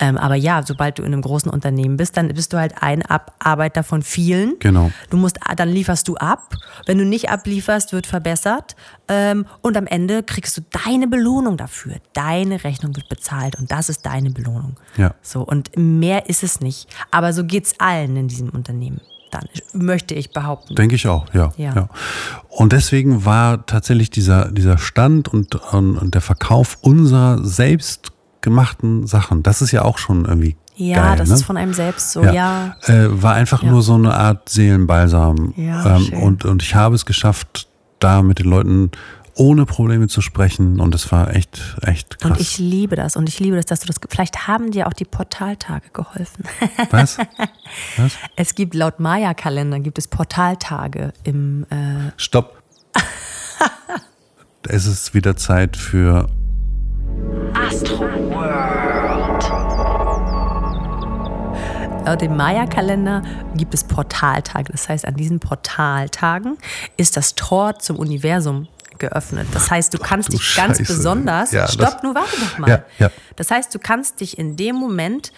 Ähm, aber ja, sobald du in einem großen Unternehmen bist, dann bist du halt ein Abarbeiter von vielen. Genau. Du musst, dann lieferst du ab. Wenn du nicht ablieferst, wird verbessert. Ähm, und am Ende kriegst du deine Belohnung dafür. Deine Rechnung wird bezahlt und das ist deine Belohnung. Ja. So, und mehr ist es nicht. Aber so geht's allen in diesem Unternehmen. Dann möchte ich behaupten. Denke ich auch, ja, Ja. ja. Und deswegen war tatsächlich dieser, dieser Stand und, und, der Verkauf unserer selbstgemachten Sachen, das ist ja auch schon irgendwie ja, geil, das ne? ist von einem selbst so, ja. Äh, war einfach Ja. nur so eine Art Seelenbalsam. Ja, ähm, und, und ich habe es geschafft, da mit den Leuten ohne Probleme zu sprechen. Und es war echt, echt krass. Und ich liebe das und ich liebe das, dass du das. Vielleicht haben dir auch die Portaltage geholfen. Was? Was? Es gibt laut Maya-Kalender gibt es Portaltage im. Äh, Stopp. es ist wieder Zeit für Astro World. Laut dem Maya-Kalender gibt es Portaltage. Das heißt, an diesen Portaltagen ist das Tor zum Universum geöffnet. Das heißt, du kannst du dich ganz Scheiße. besonders. Ja, stopp, nur warte doch mal. Ja, ja. Das heißt, du kannst dich in dem Moment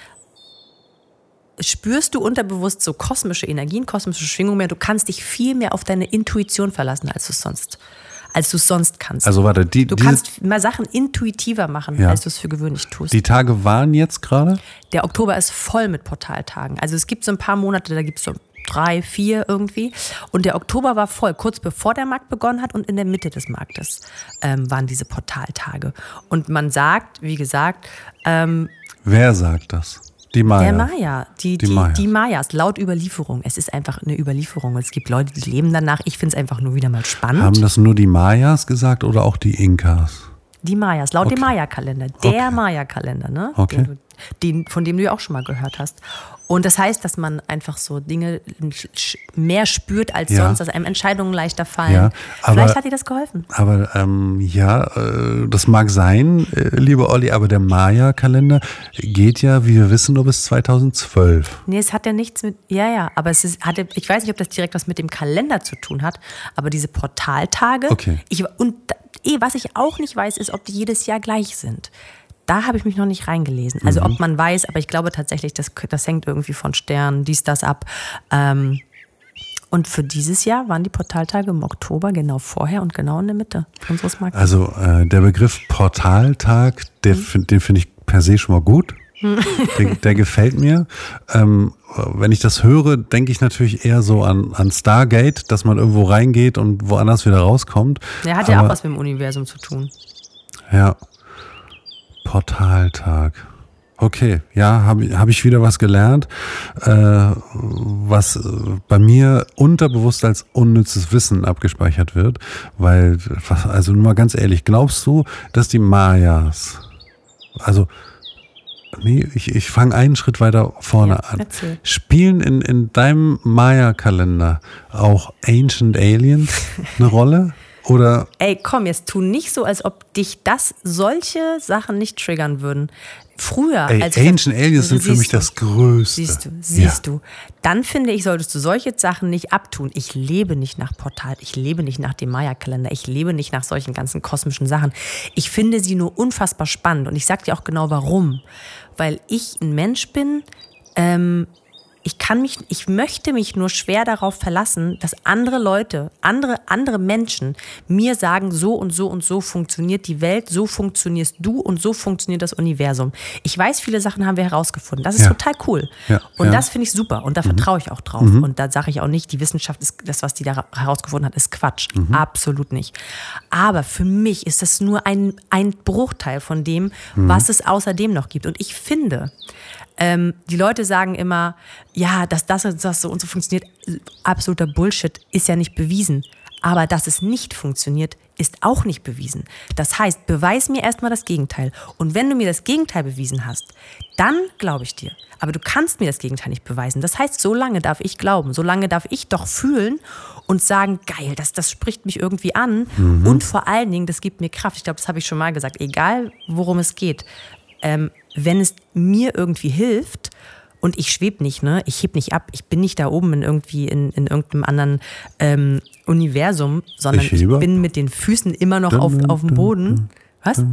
spürst du unterbewusst so kosmische Energien, kosmische Schwingungen mehr. Du kannst dich viel mehr auf deine Intuition verlassen, als du es sonst, als du es sonst kannst. Also warte, die, du kannst mal Sachen intuitiver machen, Ja. als du es für gewöhnlich tust. die Tage waren jetzt gerade. Der Oktober ist voll mit Portaltagen. Also es gibt so ein paar Monate, da gibt es so drei, vier irgendwie. Und der Oktober war voll, kurz bevor der Markt begonnen hat und in der Mitte des Marktes ähm, waren diese Portaltage. Und man sagt, wie gesagt, ähm, Wer sagt das? Die Maya. der Maya, die, Die die, Mayas. die Mayas, laut Überlieferung. Es ist einfach eine Überlieferung. Es gibt Leute, die leben danach. Ich finde es einfach nur wieder mal spannend. Haben das nur die Mayas gesagt oder auch die Inkas? Die Mayas, laut dem Okay. Maya-Kalender. Der Okay. Maya-Kalender, ne? Okay. Den, du- den, von dem du ja auch schon mal gehört hast. Und das heißt, dass man einfach so Dinge mehr spürt als Ja. sonst, dass einem Entscheidungen leichter fallen. Ja, aber- Vielleicht hat dir das geholfen. Aber ähm, ja, äh, das mag sein, äh, lieber Olli, aber der Maya-Kalender geht ja, wie wir wissen, nur bis 2012. Nee, es hat ja nichts mit. Ja, ja, aber es ist, hatte, ich weiß nicht, ob das direkt was mit dem Kalender zu tun hat, aber diese Portaltage. Okay. Ich, und eh, was ich auch nicht weiß, ist, ob die jedes Jahr gleich sind. Da habe ich mich noch nicht reingelesen. Also Mhm. ob man weiß, aber ich glaube tatsächlich, das, das hängt irgendwie von Sternen, dies, das ab. Ähm, und für dieses Jahr waren die Portaltage im Oktober genau vorher und genau in der Mitte unseres Marktes. Also äh, der Begriff Portaltag, der, find- den finde ich per se schon mal gut. der, der gefällt mir. Ähm, wenn ich das höre, denke ich natürlich eher so an, an Stargate, dass man irgendwo reingeht und woanders wieder rauskommt. Der hat ja auch was mit dem Universum zu tun. Ja. Portaltag. Okay, ja, habe ich- hab ich wieder was gelernt, äh, was äh, bei mir unterbewusst als unnützes Wissen abgespeichert wird, weil, also nur mal ganz ehrlich, glaubst du, dass die Mayas, also, nee, ich, ich fange einen Schritt weiter vorne Ja, an, spielen in, in deinem Maya-Kalender auch Ancient Aliens eine Rolle? Oder Ey, komm, jetzt tu nicht so, als ob dich das solche Sachen nicht triggern würden. Früher, Ey, als ich Ancient Aliens sind für mich du. das Größte. Siehst du, siehst du. Dann finde ich, solltest du solche Sachen nicht abtun. Ich lebe nicht nach Portal, ich lebe nicht nach dem Maya-Kalender, ich lebe nicht nach solchen ganzen kosmischen Sachen. Ich finde sie nur unfassbar spannend und ich sag dir auch genau warum. Weil ich ein Mensch bin, ähm, ich kann mich, ich möchte mich nur schwer darauf verlassen, dass andere Leute, andere, andere Menschen mir sagen, so und so und so funktioniert die Welt, so funktionierst du und so funktioniert das Universum. Ich weiß, viele Sachen haben wir herausgefunden. Das ist Ja. total cool. Ja, Und ja. das finde ich super und da vertraue ich auch drauf. Und da sage ich auch nicht, die Wissenschaft ist, das, was die da herausgefunden hat, ist Quatsch. Absolut nicht. Aber für mich ist das nur ein, ein Bruchteil von dem, was es außerdem noch gibt. Und ich finde, ähm, die Leute sagen immer, ja, dass das und das so und so funktioniert. Absoluter Bullshit ist ja nicht bewiesen. Aber dass es nicht funktioniert, ist auch nicht bewiesen. Das heißt, beweis mir erstmal das Gegenteil. Und wenn du mir das Gegenteil bewiesen hast, dann glaube ich dir. Aber du kannst mir das Gegenteil nicht beweisen. Das heißt, so lange darf ich glauben, so lange darf ich doch fühlen und sagen, geil, das, das spricht mich irgendwie an. Und vor allen Dingen, das gibt mir Kraft. Ich glaube, das habe ich schon mal gesagt, egal worum es geht. Ähm, wenn es mir irgendwie hilft Und ich schweb nicht, ne? Ich heb nicht ab. Ich bin nicht da oben in irgendwie in, in irgendeinem anderen ähm, Universum, sondern Ich ich, bin mit den Füßen immer noch auf, auf dem Boden. Was?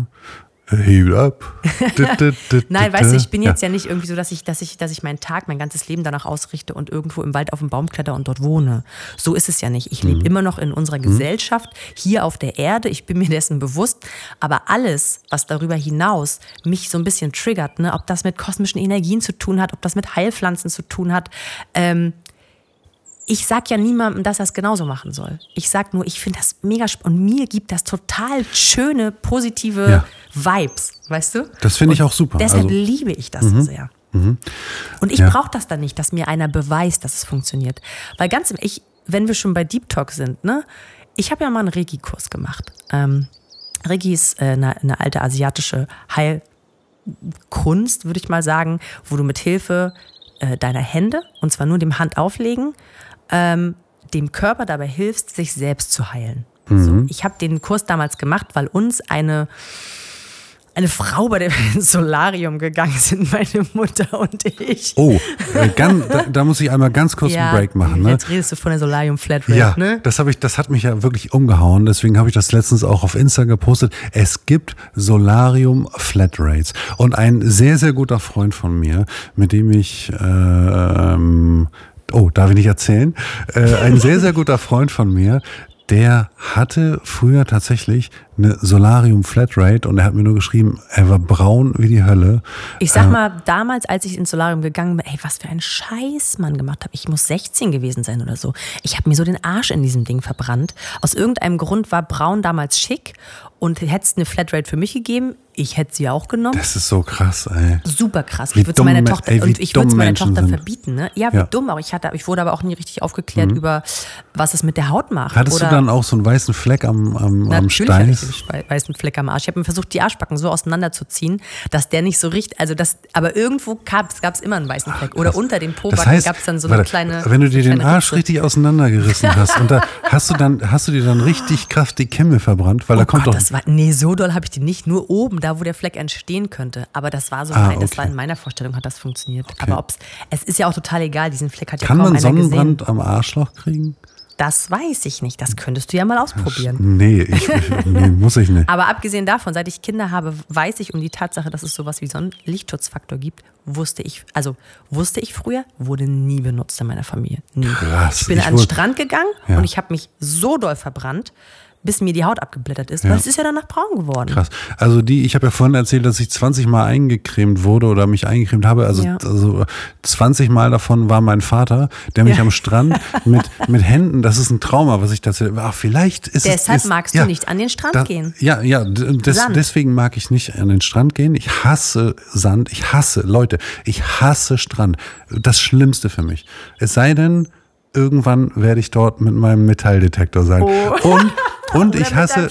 Heal up. Nein, weißt du, ich bin jetzt ja nicht irgendwie so, dass ich, dass ich, dass ich meinen Tag, mein ganzes Leben danach ausrichte und irgendwo im Wald auf dem Baum kletter und dort wohne. So ist es ja nicht. Ich Mhm. lebe immer noch in unserer Gesellschaft, hier auf der Erde. Ich bin mir dessen bewusst. Aber alles, was darüber hinaus mich so ein bisschen triggert, ne, ob das mit kosmischen Energien zu tun hat, ob das mit Heilpflanzen zu tun hat, ähm, ich sag ja niemandem, dass er es genauso machen soll. Ich sag nur, ich finde das mega spannend und mir gibt das total schöne, positive Ja. Vibes, weißt du? Das finde ich auch super. Deshalb Also- liebe ich das so sehr. Und ich Ja. brauche das dann nicht, dass mir einer beweist, dass es funktioniert. Weil ganz im, ich, wenn wir schon bei Deep Talk sind, ne, ich habe ja mal einen Reiki-Kurs gemacht. Ähm, Reiki ist äh, eine, eine alte asiatische Heilkunst, würde ich mal sagen, wo du mit Hilfe äh, deiner Hände, und zwar nur dem Handauflegen, ähm, dem Körper dabei hilfst, sich selbst zu heilen. So, ich habe den Kurs damals gemacht, weil uns eine eine Frau bei dem Solarium gegangen sind, meine Mutter und ich. Oh, äh, ganz, da, da muss ich einmal ganz kurz einen Break machen. Ne? Jetzt redest du von der Solarium Flatrate, Ja, ne? das habe ich, das hat mich ja wirklich umgehauen. Deswegen habe ich das letztens auch auf Insta gepostet. Es gibt Solarium Flatrates und ein sehr sehr guter Freund von mir, mit dem ich äh, ähm, oh, darf ich nicht erzählen? Äh, ein sehr sehr guter Freund von mir. Der hatte früher tatsächlich eine Solarium Flatrate und er hat mir nur geschrieben, er war braun wie die Hölle. Ich sag mal, damals, als ich ins Solarium gegangen bin, ey, was für ein Scheiß man gemacht hat. Ich muss 16 gewesen sein oder so. Ich habe mir so den Arsch in diesem Ding verbrannt. Aus irgendeinem Grund war braun damals schick und hätte es eine Flatrate für mich gegeben. Ich hätte sie auch genommen. Das ist so krass, ey. Super krass. Wie Ich würde es meiner Me- Tochter ey, und ich würde meiner Menschen Tochter sind. verbieten, ne? Ja, wie Ja. Mhm. dumm, aber ich hatte, ich wurde aber auch nie richtig aufgeklärt über was es mit der Haut macht. Hattest oder du dann auch so einen weißen Fleck am, am, am Steiß? Den weißen Fleck am Arsch. Ich habe mir versucht, die Arschbacken so auseinanderzuziehen, dass der nicht so riecht. Also das, aber irgendwo gab es immer einen weißen Fleck. Oder unter den Pobacken Das heißt, gab es dann so eine warte, kleine. wenn du dir den Arsch Ritze. richtig auseinandergerissen hast und da hast du dann hast du dir dann richtig krass die Kämme verbrannt, weil Oh da kommt Gott, doch das war, nee, so doll habe ich die nicht. Nur oben, da wo der Fleck entstehen könnte. Aber das war so, Ah, mein, das okay. war in meiner Vorstellung, hat das funktioniert. Aber ob's, es ist ja auch total egal, diesen Fleck hat ja kann kaum man einer gesehen. Sonnenbrand am Arschloch kriegen? Das weiß ich nicht. Das könntest du ja mal ausprobieren. Nee, ich, nee, muss ich nicht. Aber abgesehen davon, seit ich Kinder habe, weiß ich um die Tatsache, dass es sowas wie Sonnenlichtschutzfaktor gibt. Wusste ich, also wusste ich früher, wurde nie benutzt in meiner Familie. Nie. Krass, Ich bin ich an den Strand gegangen Ja. und ich habe mich so doll verbrannt, bis mir die Haut abgeblättert ist, Ja. weil es ist ja danach braun geworden. Krass. Also die, ich habe ja vorhin erzählt, dass ich 20 Mal eingecremt wurde oder mich eingecremt habe. Also, Ja. also 20 Mal davon war mein Vater, der mich Ja. am Strand mit, mit Händen, das ist ein Trauma, was ich tatsächlich, ach, vielleicht ist es. Deshalb ist, magst du nicht an den Strand gehen. Ja, ja, des, deswegen mag ich nicht an den Strand gehen. Ich hasse Sand, ich hasse, Leute, ich hasse Strand. Das Schlimmste für mich. Es sei denn, irgendwann werde ich dort mit meinem Metalldetektor sein. Und, und Oder ich hasse.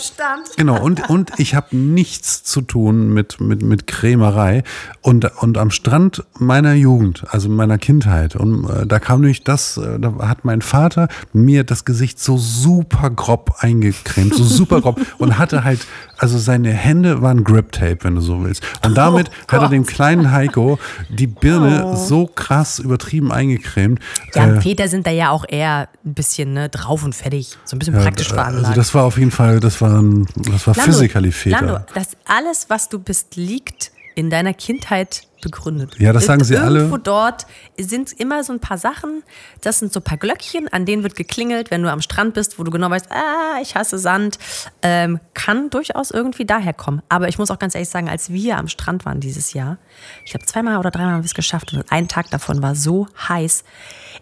Genau, und, und ich habe nichts zu tun mit, mit, mit Krämerei. Und, und am Strand meiner Jugend, also meiner Kindheit, und äh, da kam nämlich das, äh, da hat mein Vater mir das Gesicht so super grob eingecremt, so super grob und hatte halt, also seine Hände waren Grip Tape, wenn du so willst. Und damit Oh hat er dem kleinen Heiko die Birne so krass übertrieben eingecremt. Ja, Äh, Väter sind da ja auch eher ein bisschen ne, drauf und fertig, so ein bisschen praktisch äh, veranlagt. Also das war auf jeden Fall, das war, ein, das war Lando, physically Väter. Lando, das alles, was du bist, liegt in deiner Kindheit begründet. Ja, das sagen sie alle. Irgendwo dort sind immer so ein paar Sachen, das sind so ein paar Glöckchen, an denen wird geklingelt, wenn du am Strand bist, wo du genau weißt, ah, ich hasse Sand. Ähm, kann durchaus irgendwie daher kommen. Aber ich muss auch ganz ehrlich sagen, als wir am Strand waren dieses Jahr, ich glaube zweimal oder dreimal haben wir es geschafft und ein Tag davon war so heiß.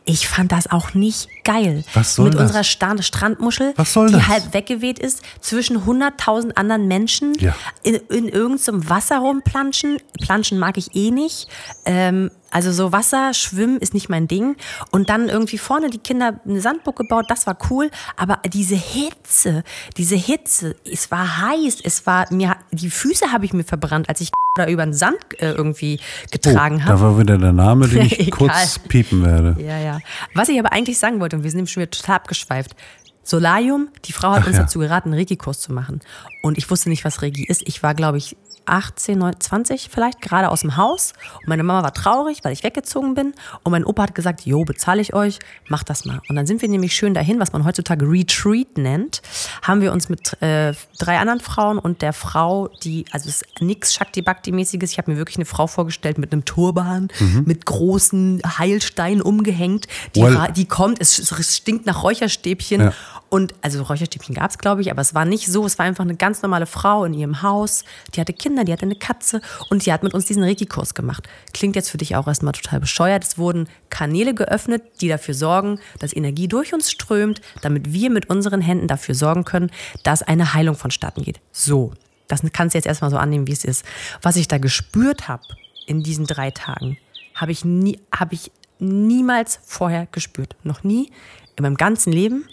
Ich fand das auch nicht geil. Was soll Mit das? unserer Sta- Strandmuschel, Was soll die das? halb weggeweht ist, zwischen 100.000 anderen Menschen Ja. in, in irgendeinem Wasser rumplanschen. Planschen mag ich eh nicht. Ähm, also so Wasser, Schwimmen ist nicht mein Ding. Und dann irgendwie vorne die Kinder eine Sandburg gebaut, das war cool. Aber diese Hitze, diese Hitze, es war heiß, es war mir, die Füße habe ich mir verbrannt, als ich da über den Sand äh, irgendwie getragen Oh, habe. da war wieder der Name, den ich kurz piepen werde. Ja, ja. Was ich aber eigentlich sagen wollte, und wir sind eben schon wieder total abgeschweift. Solarium, die Frau hat Ach uns ja. dazu geraten, einen Reiki-Kurs zu machen. Und ich wusste nicht, was Reiki ist. Ich war, glaube ich, 18, 19, 20 vielleicht, gerade aus dem Haus. Und meine Mama war traurig, weil ich weggezogen bin. Und mein Opa hat gesagt, jo, bezahle ich euch, macht das mal. Und dann sind wir nämlich schön dahin, was man heutzutage Retreat nennt. Haben wir uns mit äh, drei anderen Frauen und der Frau, die, also es ist nichts Shakti-Bhakti-mäßiges. Ich habe mir wirklich eine Frau vorgestellt mit einem Turban, mit großen Heilsteinen umgehängt. Die, Well- die kommt, es, es stinkt nach Räucherstäbchen. Ja. Und also Räucherstäbchen gab es, glaube ich, aber es war nicht so. Es war einfach eine ganz normale Frau in ihrem Haus. Die hatte Kinder, die hatte eine Katze und die hat mit uns diesen Reiki-Kurs gemacht. Klingt jetzt für dich auch erstmal total bescheuert. Es wurden Kanäle geöffnet, die dafür sorgen, dass Energie durch uns strömt, damit wir mit unseren Händen dafür sorgen können, dass eine Heilung vonstatten geht. So, das kannst du jetzt erstmal so annehmen, wie es ist. Was ich da gespürt habe in diesen drei Tagen, habe ich, nie, habe ich niemals vorher gespürt. Noch nie in meinem ganzen Leben.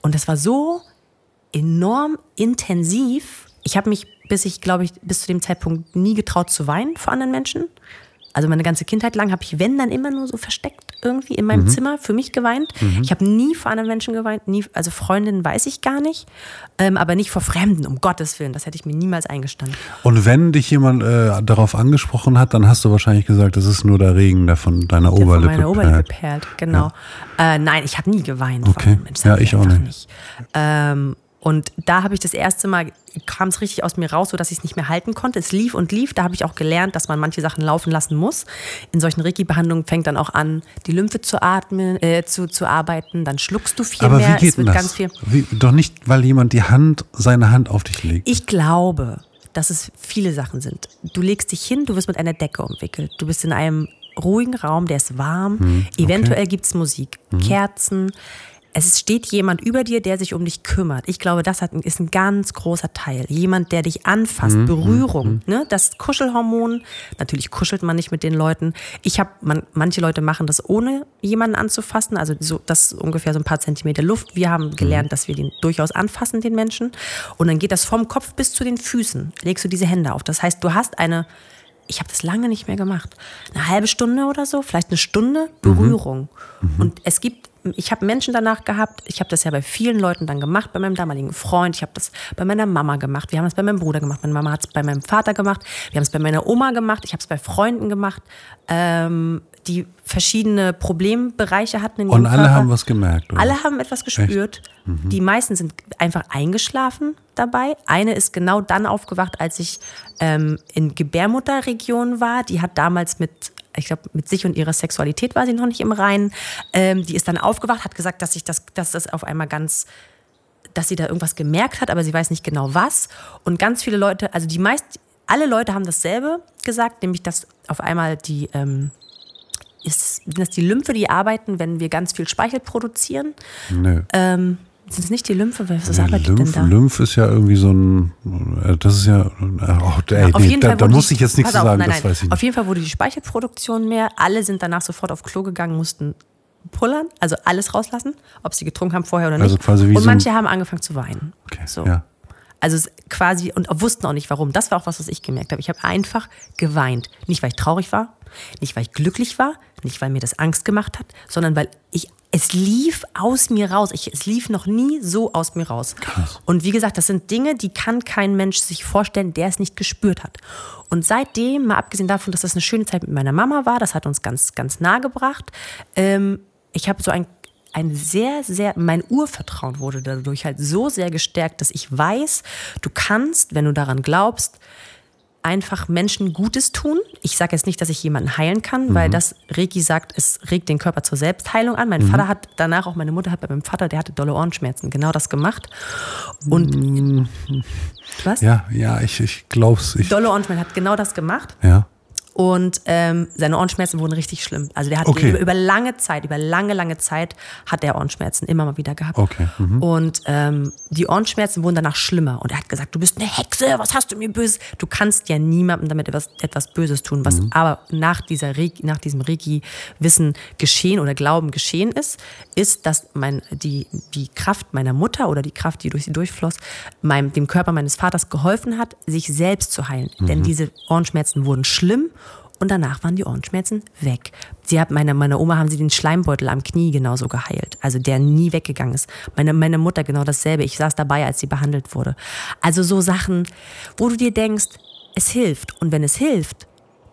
Und das war so enorm intensiv. Ich habe mich, bis ich, glaube ich, bis zu dem Zeitpunkt nie getraut zu weinen vor anderen Menschen. Also meine ganze Kindheit lang habe ich, wenn, dann immer nur so versteckt irgendwie in meinem Zimmer für mich geweint. Ich habe nie vor anderen Menschen geweint, nie, also Freundinnen weiß ich gar nicht, ähm, aber nicht vor Fremden, um Gottes Willen. Das hätte ich mir niemals eingestanden. Und wenn dich jemand äh, darauf angesprochen hat, dann hast du wahrscheinlich gesagt, das ist nur der Regen, der von deiner Der von Oberlippe meiner Oberlippe perlt. perlt, genau. Äh, nein, ich habe nie geweint vor Okay. anderen Menschen. Ja, ich auch einfach nicht. Ähm, und da habe ich das erste Mal, kam es richtig aus mir raus, so dass ich es nicht mehr halten konnte. Es lief und lief. Da habe ich auch gelernt, dass man manche Sachen laufen lassen muss. In solchen Reiki-Behandlungen fängt dann auch an, die Lymphe zu atmen, äh, zu, zu arbeiten. Dann schluckst du viel Aber mehr. wie geht es wird das? ganz viel. Wie, doch nicht, weil jemand die Hand, seine Hand auf dich legt. Ich glaube, dass es viele Sachen sind. Du legst dich hin, du wirst mit einer Decke umwickelt. Du bist in einem ruhigen Raum, der ist warm. Hm, Eventuell gibt es Musik, Kerzen. Es steht jemand über dir, der sich um dich kümmert. Ich glaube, das hat, ist ein ganz großer Teil. Jemand, der dich anfasst, Hm, Berührung. Ne? Das Kuschelhormon. Natürlich kuschelt man nicht mit den Leuten. Ich habe, man, manche Leute machen das ohne jemanden anzufassen. Also so, das ist ungefähr so ein paar Zentimeter Luft. Wir haben gelernt, dass wir den durchaus anfassen, den Menschen. Und dann geht das vom Kopf bis zu den Füßen. Legst du diese Hände auf. Das heißt, du hast eine ich habe das lange nicht mehr gemacht. Eine halbe Stunde oder so, vielleicht eine Stunde Berührung. Und es gibt, ich habe Menschen danach gehabt, ich habe das ja bei vielen Leuten dann gemacht, bei meinem damaligen Freund, ich habe das bei meiner Mama gemacht, wir haben es bei meinem Bruder gemacht, meine Mama hat es bei meinem Vater gemacht, wir haben es bei meiner Oma gemacht, ich habe es bei Freunden gemacht, ähm, die verschiedene Problembereiche hatten in ihrem Und alle Körper. haben was gemerkt. Oder? Alle haben etwas gespürt. Die meisten sind einfach eingeschlafen dabei. Eine ist genau dann aufgewacht, als ich ähm, in Gebärmutterregion war. Die hat damals mit, ich glaube, mit sich und ihrer Sexualität war sie noch nicht im Reinen. Ähm, die ist dann aufgewacht, hat gesagt, dass sich das, dass das auf einmal ganz dass sie da irgendwas gemerkt hat, aber sie weiß nicht genau was. Und ganz viele Leute, also die meisten, alle Leute haben dasselbe gesagt, nämlich dass auf einmal die, ähm, ist, sind das die Lymphe, die arbeiten, wenn wir ganz viel Speichel produzieren? Nö. Ähm, sind es nicht die Lymphe? Was Nee, arbeitet Lymph, denn da? Lymph ist ja irgendwie so ein, äh, das ist ja, äh, oh, ey, Auf nee, jeden da, Fall da muss ich jetzt nichts pass zu auf, sagen, nein, das nein. weiß ich Auf nicht. jeden Fall wurde die Speichelproduktion mehr. Alle sind danach sofort auf Klo gegangen, mussten pullern, also alles rauslassen, ob sie getrunken haben vorher oder nicht. Also quasi wie und so manche haben angefangen zu weinen. Okay, so. ja. Also quasi und wussten auch nicht warum. Das war auch was, was ich gemerkt habe. Ich habe einfach geweint. Nicht, weil ich traurig war, nicht, weil ich glücklich war, nicht, weil mir das Angst gemacht hat, sondern weil ich, es lief aus mir raus. Ich, es lief noch nie so aus mir raus. Und wie gesagt, das sind Dinge, die kann kein Mensch sich vorstellen, der es nicht gespürt hat. Und seitdem, mal abgesehen davon, dass das eine schöne Zeit mit meiner Mama war, das hat uns ganz, ganz nah gebracht, ähm, ich habe so ein ein sehr, sehr, mein Urvertrauen wurde dadurch halt so sehr gestärkt, dass ich weiß, du kannst, wenn du daran glaubst, einfach Menschen Gutes tun. Ich sage jetzt nicht, dass ich jemanden heilen kann, weil das Reiki sagt, es regt den Körper zur Selbstheilung an. Mein Vater hat danach, auch meine Mutter hat bei meinem Vater, der hatte dolle Ohrenschmerzen, genau das gemacht. Und was? Ja, ja, ich, ich glaub's. Ich, Dolle Ohrenschmerzen hat genau das gemacht. ja. Und ähm, seine Ohrenschmerzen wurden richtig schlimm. Also der hat Okay. über, über lange Zeit, über lange, lange Zeit hat er Ohrenschmerzen immer mal wieder gehabt. Okay, mhm. Und ähm, die Ohrenschmerzen wurden danach schlimmer. Und er hat gesagt, du bist eine Hexe, was hast du mir Böses? Du kannst ja niemandem damit etwas, etwas Böses tun. Was Mhm. aber nach, dieser nach diesem Reiki-Wissen geschehen oder Glauben geschehen ist, ist, dass mein, die, die Kraft meiner Mutter oder die Kraft, die durch sie durchfloss, meinem, dem Körper meines Vaters geholfen hat, sich selbst zu heilen. Mhm. Denn diese Ohrenschmerzen wurden schlimm und danach waren die Ohrenschmerzen weg. Sie hat, meine, meine Oma haben sie den Schleimbeutel am Knie genauso geheilt, also der nie weggegangen ist. Meine, meine Mutter genau dasselbe. Ich saß dabei, als sie behandelt wurde. Also so Sachen, wo du dir denkst, es hilft. Und wenn es hilft,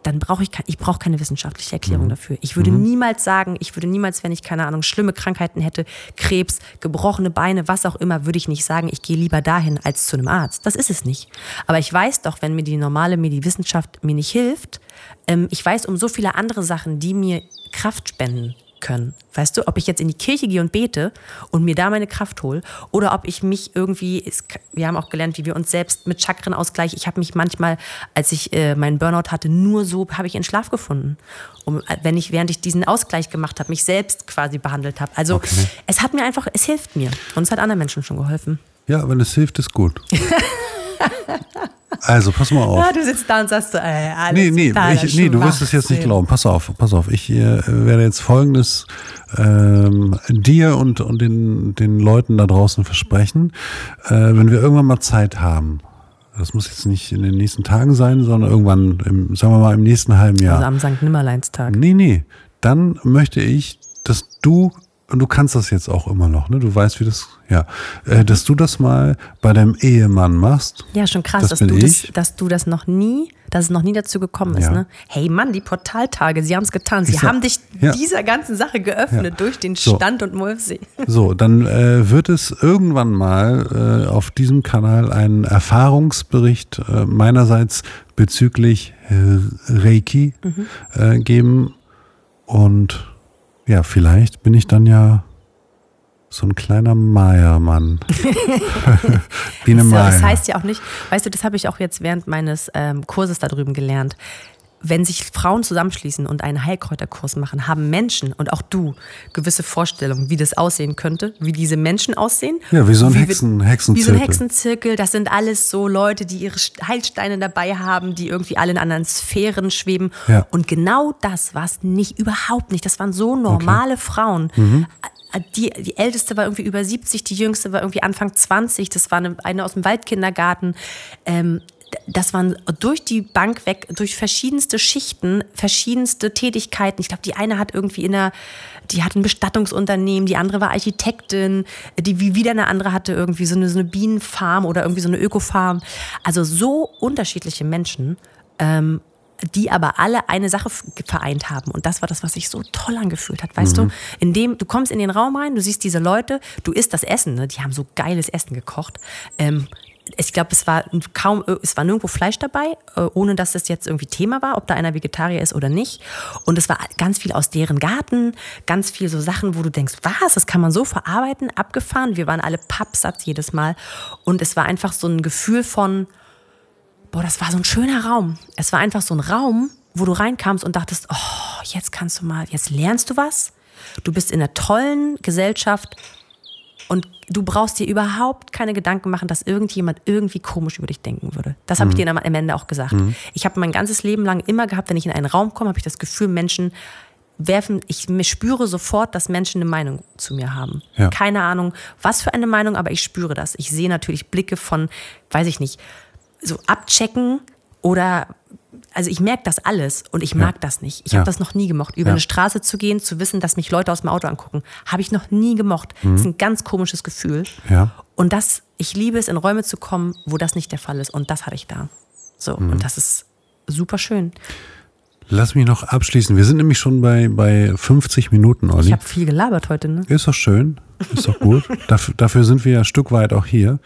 dann brauche ich, ich brauche keine wissenschaftliche Erklärung dafür. Ich würde niemals sagen, ich würde niemals, wenn ich keine Ahnung, schlimme Krankheiten hätte, Krebs, gebrochene Beine, was auch immer, würde ich nicht sagen, ich gehe lieber dahin als zu einem Arzt. Das ist es nicht. Aber ich weiß doch, wenn mir die normale mir die Wissenschaft mir nicht hilft, ähm, ich weiß um so viele andere Sachen, die mir Kraft spenden können. Weißt du, ob ich jetzt in die Kirche gehe und bete und mir da meine Kraft hole oder ob ich mich irgendwie, wir haben auch gelernt, wie wir uns selbst mit Chakrenausgleich, ich habe mich manchmal, als ich äh, meinen Burnout hatte, nur so habe ich in Schlaf gefunden. Um, äh, wenn ich, während ich diesen Ausgleich gemacht habe, mich selbst quasi behandelt habe. Also es hat mir einfach, es hilft mir und es hat anderen Menschen schon geholfen. Ja, wenn es hilft, ist gut. also, pass mal auf. Ja, du sitzt da und sagst so, ey, alles Nee, nee, ich, nee, du wirst es jetzt nicht glauben. Pass auf, pass auf. Ich äh, werde jetzt Folgendes ähm, dir und, und den, den Leuten da draußen versprechen. Äh, wenn wir irgendwann mal Zeit haben, das muss jetzt nicht in den nächsten Tagen sein, sondern irgendwann, im, sagen wir mal, im nächsten halben Jahr. Also am St. Nimmerleinstag. Nee, nee. Dann möchte ich, dass du, und du kannst das jetzt auch immer noch, ne? Du weißt, wie das, ja, äh, dass du das mal bei deinem Ehemann machst. Ja, schon krass, Das dass du, das, dass du das noch nie, dass es noch nie dazu gekommen ist. Ja. Ne? Hey Mann, die Portaltage, sie haben es getan. Sie sag- haben dich ja. dieser ganzen Sache geöffnet Ja. durch den So. Stand und Mulfsee. So, dann äh, wird es irgendwann mal äh, auf diesem Kanal einen Erfahrungsbericht äh, meinerseits bezüglich äh, Reiki äh, geben. Und ja, vielleicht bin ich dann ja so ein kleiner Maya-Mann. Biene So, Maya. das heißt ja auch nicht, weißt du, das habe ich auch jetzt während meines ähm, Kurses da drüben gelernt. Wenn sich Frauen zusammenschließen und einen Heilkräuterkurs machen, haben Menschen und auch du gewisse Vorstellungen, wie das aussehen könnte, wie diese Menschen aussehen. Ja, wie so ein wir- Hexen- Wie so ein Hexenzirkel. Hexenzirkel. Das sind alles so Leute, die ihre Heilsteine dabei haben, die irgendwie alle in anderen Sphären schweben. Ja. Und genau das war es nicht, überhaupt nicht. Das waren so normale Frauen. Mhm. Die, die älteste war irgendwie über 70, die jüngste war irgendwie Anfang 20. Das war eine, eine aus dem Waldkindergarten. Ähm, das waren durch die Bank weg, durch verschiedenste Schichten, verschiedenste Tätigkeiten. Ich glaube, die eine hat irgendwie in der, die hat ein Bestattungsunternehmen, die andere war Architektin, die wie wieder eine andere hatte irgendwie so eine, so eine Bienenfarm oder irgendwie so eine Ökofarm. Also so unterschiedliche Menschen. Ähm, die aber alle eine Sache vereint haben. Und das war das, was sich so toll angefühlt hat. Weißt du, indem du kommst in den Raum rein, du siehst diese Leute, du isst das Essen, ne? die haben so geiles Essen gekocht. Ähm, ich glaube, es war kaum, es war nirgendwo Fleisch dabei, äh, ohne dass es jetzt irgendwie Thema war, ob da einer Vegetarier ist oder nicht. Und es war ganz viel aus deren Garten, ganz viel so Sachen, wo du denkst, was, das kann man so verarbeiten, abgefahren. Wir waren alle pappsatz jedes Mal. Und es war einfach so ein Gefühl von, boah, das war so ein schöner Raum. Es war einfach so ein Raum, wo du reinkamst und dachtest, oh, jetzt kannst du mal, jetzt lernst du was. Du bist in einer tollen Gesellschaft und du brauchst dir überhaupt keine Gedanken machen, dass irgendjemand irgendwie komisch über dich denken würde. Das habe ich dir am Ende auch gesagt. Ich habe mein ganzes Leben lang immer gehabt, wenn ich in einen Raum komme, habe ich das Gefühl, Menschen werfen, ich spüre sofort, dass Menschen eine Meinung zu mir haben. Ja. Keine Ahnung, was für eine Meinung, aber ich spüre das. Ich sehe natürlich Blicke von, weiß ich nicht, so abchecken oder also ich merke das alles und ich mag das nicht. Ich Ja. habe das noch nie gemocht. Über Ja. eine Straße zu gehen, zu wissen, dass mich Leute aus dem Auto angucken, habe ich noch nie gemocht. Das ist ein ganz komisches Gefühl. Ja. Und das, ich liebe es, in Räume zu kommen, wo das nicht der Fall ist. Und das hatte ich da. So, und das ist super schön. Lass mich noch abschließen. Wir sind nämlich schon bei, bei 50 Minuten, Olli. Ich habe viel gelabert heute, ne? Ist doch schön. Ist doch gut. dafür, dafür sind wir ja ein Stück weit auch hier.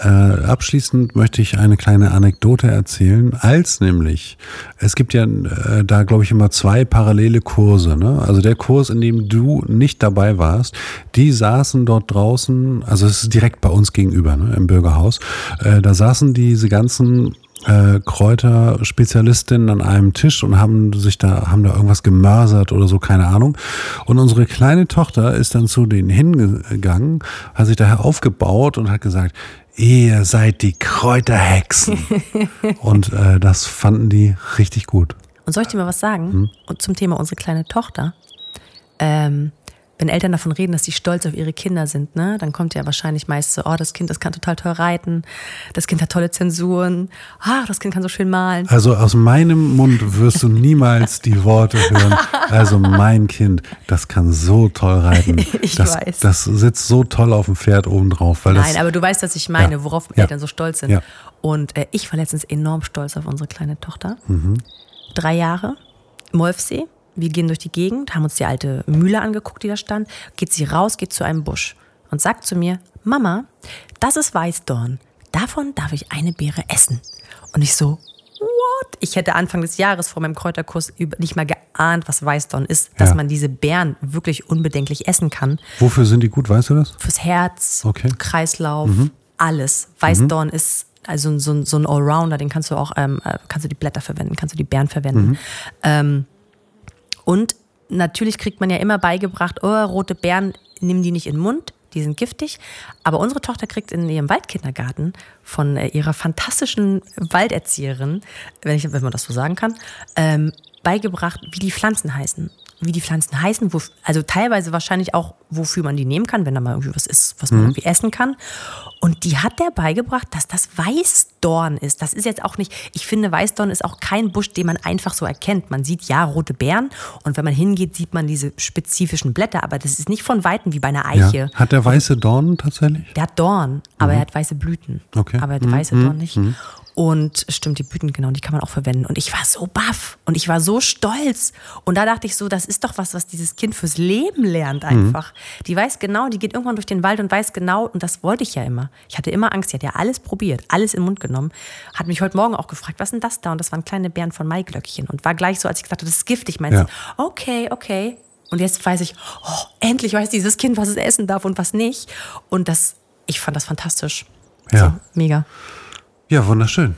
Äh, abschließend möchte ich eine kleine Anekdote erzählen, als nämlich, es gibt ja äh, da, glaube ich, immer zwei parallele Kurse. Ne? Also der Kurs, in dem du nicht dabei warst, die saßen dort draußen, also es ist direkt bei uns gegenüber, ne, im Bürgerhaus, äh, da saßen diese ganzen äh, Kräuterspezialistinnen an einem Tisch und haben sich da, haben da irgendwas gemörsert oder so, keine Ahnung. Und unsere kleine Tochter ist dann zu denen hingegangen, hat sich daher aufgebaut und hat gesagt, ihr seid die Kräuterhexen. und äh, das fanden die richtig gut. Und soll ich dir mal was sagen? Hm? Und zum Thema unsere kleine Tochter. Ähm, wenn Eltern davon reden, dass sie stolz auf ihre Kinder sind, ne, dann kommt ja wahrscheinlich meist so, oh, das Kind, das kann total toll reiten, das Kind hat tolle Zensuren, ah, das Kind kann so schön malen. Also aus meinem Mund wirst du niemals die Worte hören. Also mein Kind, das kann so toll reiten. Ich das, weiß. Das sitzt so toll auf dem Pferd obendrauf. Weil Nein, das, aber du weißt, was ich meine, Ja. worauf Ja. Eltern so stolz sind. Ja. Und äh, ich war letztens enorm stolz auf unsere kleine Tochter. Mhm. Drei Jahre, Molfsee. Wir gehen durch die Gegend, haben uns die alte Mühle angeguckt, die da stand. Geht sie raus, geht zu einem Busch und sagt zu mir, Mama, das ist Weißdorn. Davon darf ich eine Beere essen. Und ich so, what? Ich hätte Anfang des Jahres vor meinem Kräuterkurs nicht mal geahnt, was Weißdorn ist, dass Ja. man diese Beeren wirklich unbedenklich essen kann wofür sind die gut, weißt du das? fürs Herz, Okay. Mhm. Kreislauf, alles. Weißdorn ist also so, ein- so ein Allrounder, den kannst du auch, ähm, äh, kannst du die Blätter verwenden, kannst du die Beeren verwenden. Mhm. Ähm, und natürlich kriegt man ja immer beigebracht, oh, rote Beeren, nimm die nicht in den Mund, die sind giftig. Aber unsere Tochter kriegt in ihrem Waldkindergarten von äh, ihrer fantastischen Walderzieherin, wenn, ich, wenn man das so sagen kann, ähm, beigebracht, wie die Pflanzen heißen. Wie die Pflanzen heißen, wo, also teilweise wahrscheinlich auch, wofür man die nehmen kann, wenn da mal irgendwie was ist, was man irgendwie essen kann. Und die hat der beigebracht, dass das Weißdorn ist. Das ist jetzt auch nicht, ich finde, Weißdorn ist auch kein Busch, den man einfach so erkennt. Man sieht ja rote Beeren und wenn man hingeht, sieht man diese spezifischen Blätter, aber das ist nicht von Weitem wie bei einer Eiche. Ja. Hat der weiße Dorn tatsächlich? Der hat Dorn, aber er hat weiße Blüten. Okay. Aber er hat weiße Dorn nicht. Und stimmt, die Blüten, genau, die kann man auch verwenden. Und ich war so baff und ich war so stolz. Und da dachte ich so, das ist doch was, was dieses Kind fürs Leben lernt einfach. Die weiß genau, die geht irgendwann durch den Wald und weiß genau, und das wollte ich ja immer. Ich hatte immer Angst, die hat ja alles probiert, alles in den Mund genommen. Hat mich heute Morgen auch gefragt, was ist denn das da? Und das waren kleine Beeren von Maiglöckchen. Und war gleich so, als ich gesagt habe, das ist giftig, meinte Ja. okay, okay. Und jetzt weiß ich, oh, endlich weiß dieses Kind, was es essen darf und was nicht. Und das, ich fand das fantastisch. Ja. So, mega. Ja, wunderschön.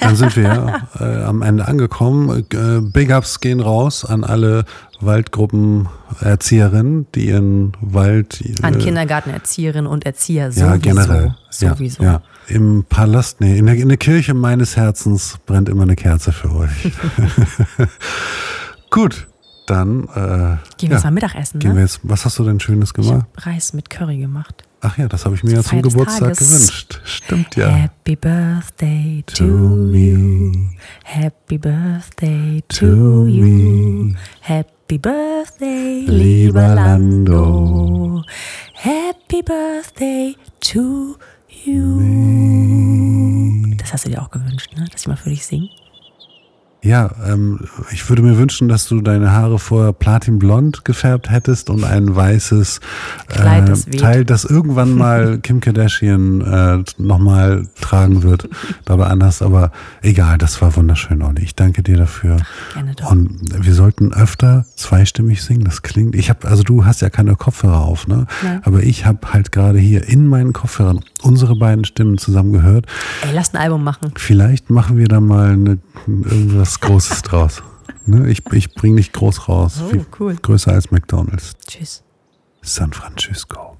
Dann sind wir äh, am Ende angekommen. Äh, Big Ups gehen raus an alle Waldgruppenerzieherinnen, die ihren Wald An äh, Kindergartenerzieherinnen und Erzieher sowieso. ja, generell. Sowieso. Ja, ja. Im Palast, nee, in der, in der Kirche meines Herzens brennt immer eine Kerze für euch. Gut, dann äh, Gehen wir ja, jetzt mal Mittagessen, gehen ne? wir jetzt. Was hast du denn Schönes Ich gemacht? habe Reis mit Curry gemacht. Ach ja, das habe ich mir ja zum Geburtstag gewünscht. Stimmt ja. Happy Birthday to, me. Happy Birthday to, you. me. Happy Birthday, Lieber. Lando. Happy Birthday to you. Das hast du dir auch gewünscht, ne? Dass ich mal für dich singe. Ja, ähm, ich würde mir wünschen, dass du deine Haare vorher platinblond gefärbt hättest und ein weißes Kleid, äh, das weht. Teil, das irgendwann mal Kim Kardashian äh, nochmal tragen wird, dabei anders. Aber egal, das war wunderschön, Olli. Ich danke dir dafür. Gerne doch. Und wir sollten öfter zweistimmig singen. Das klingt. Ich habe, also du hast ja keine Kopfhörer auf, ne? Nein. Aber ich habe halt gerade hier in meinen Kopfhörern unsere beiden Stimmen zusammen gehört. Ey, lass ein Album machen. Vielleicht machen wir da mal eine, irgendwas Großes draus. Ne? Ich, ich bringe dich groß raus. Oh, Viel cool. Größer als McDonalds. Tschüss. San Francisco.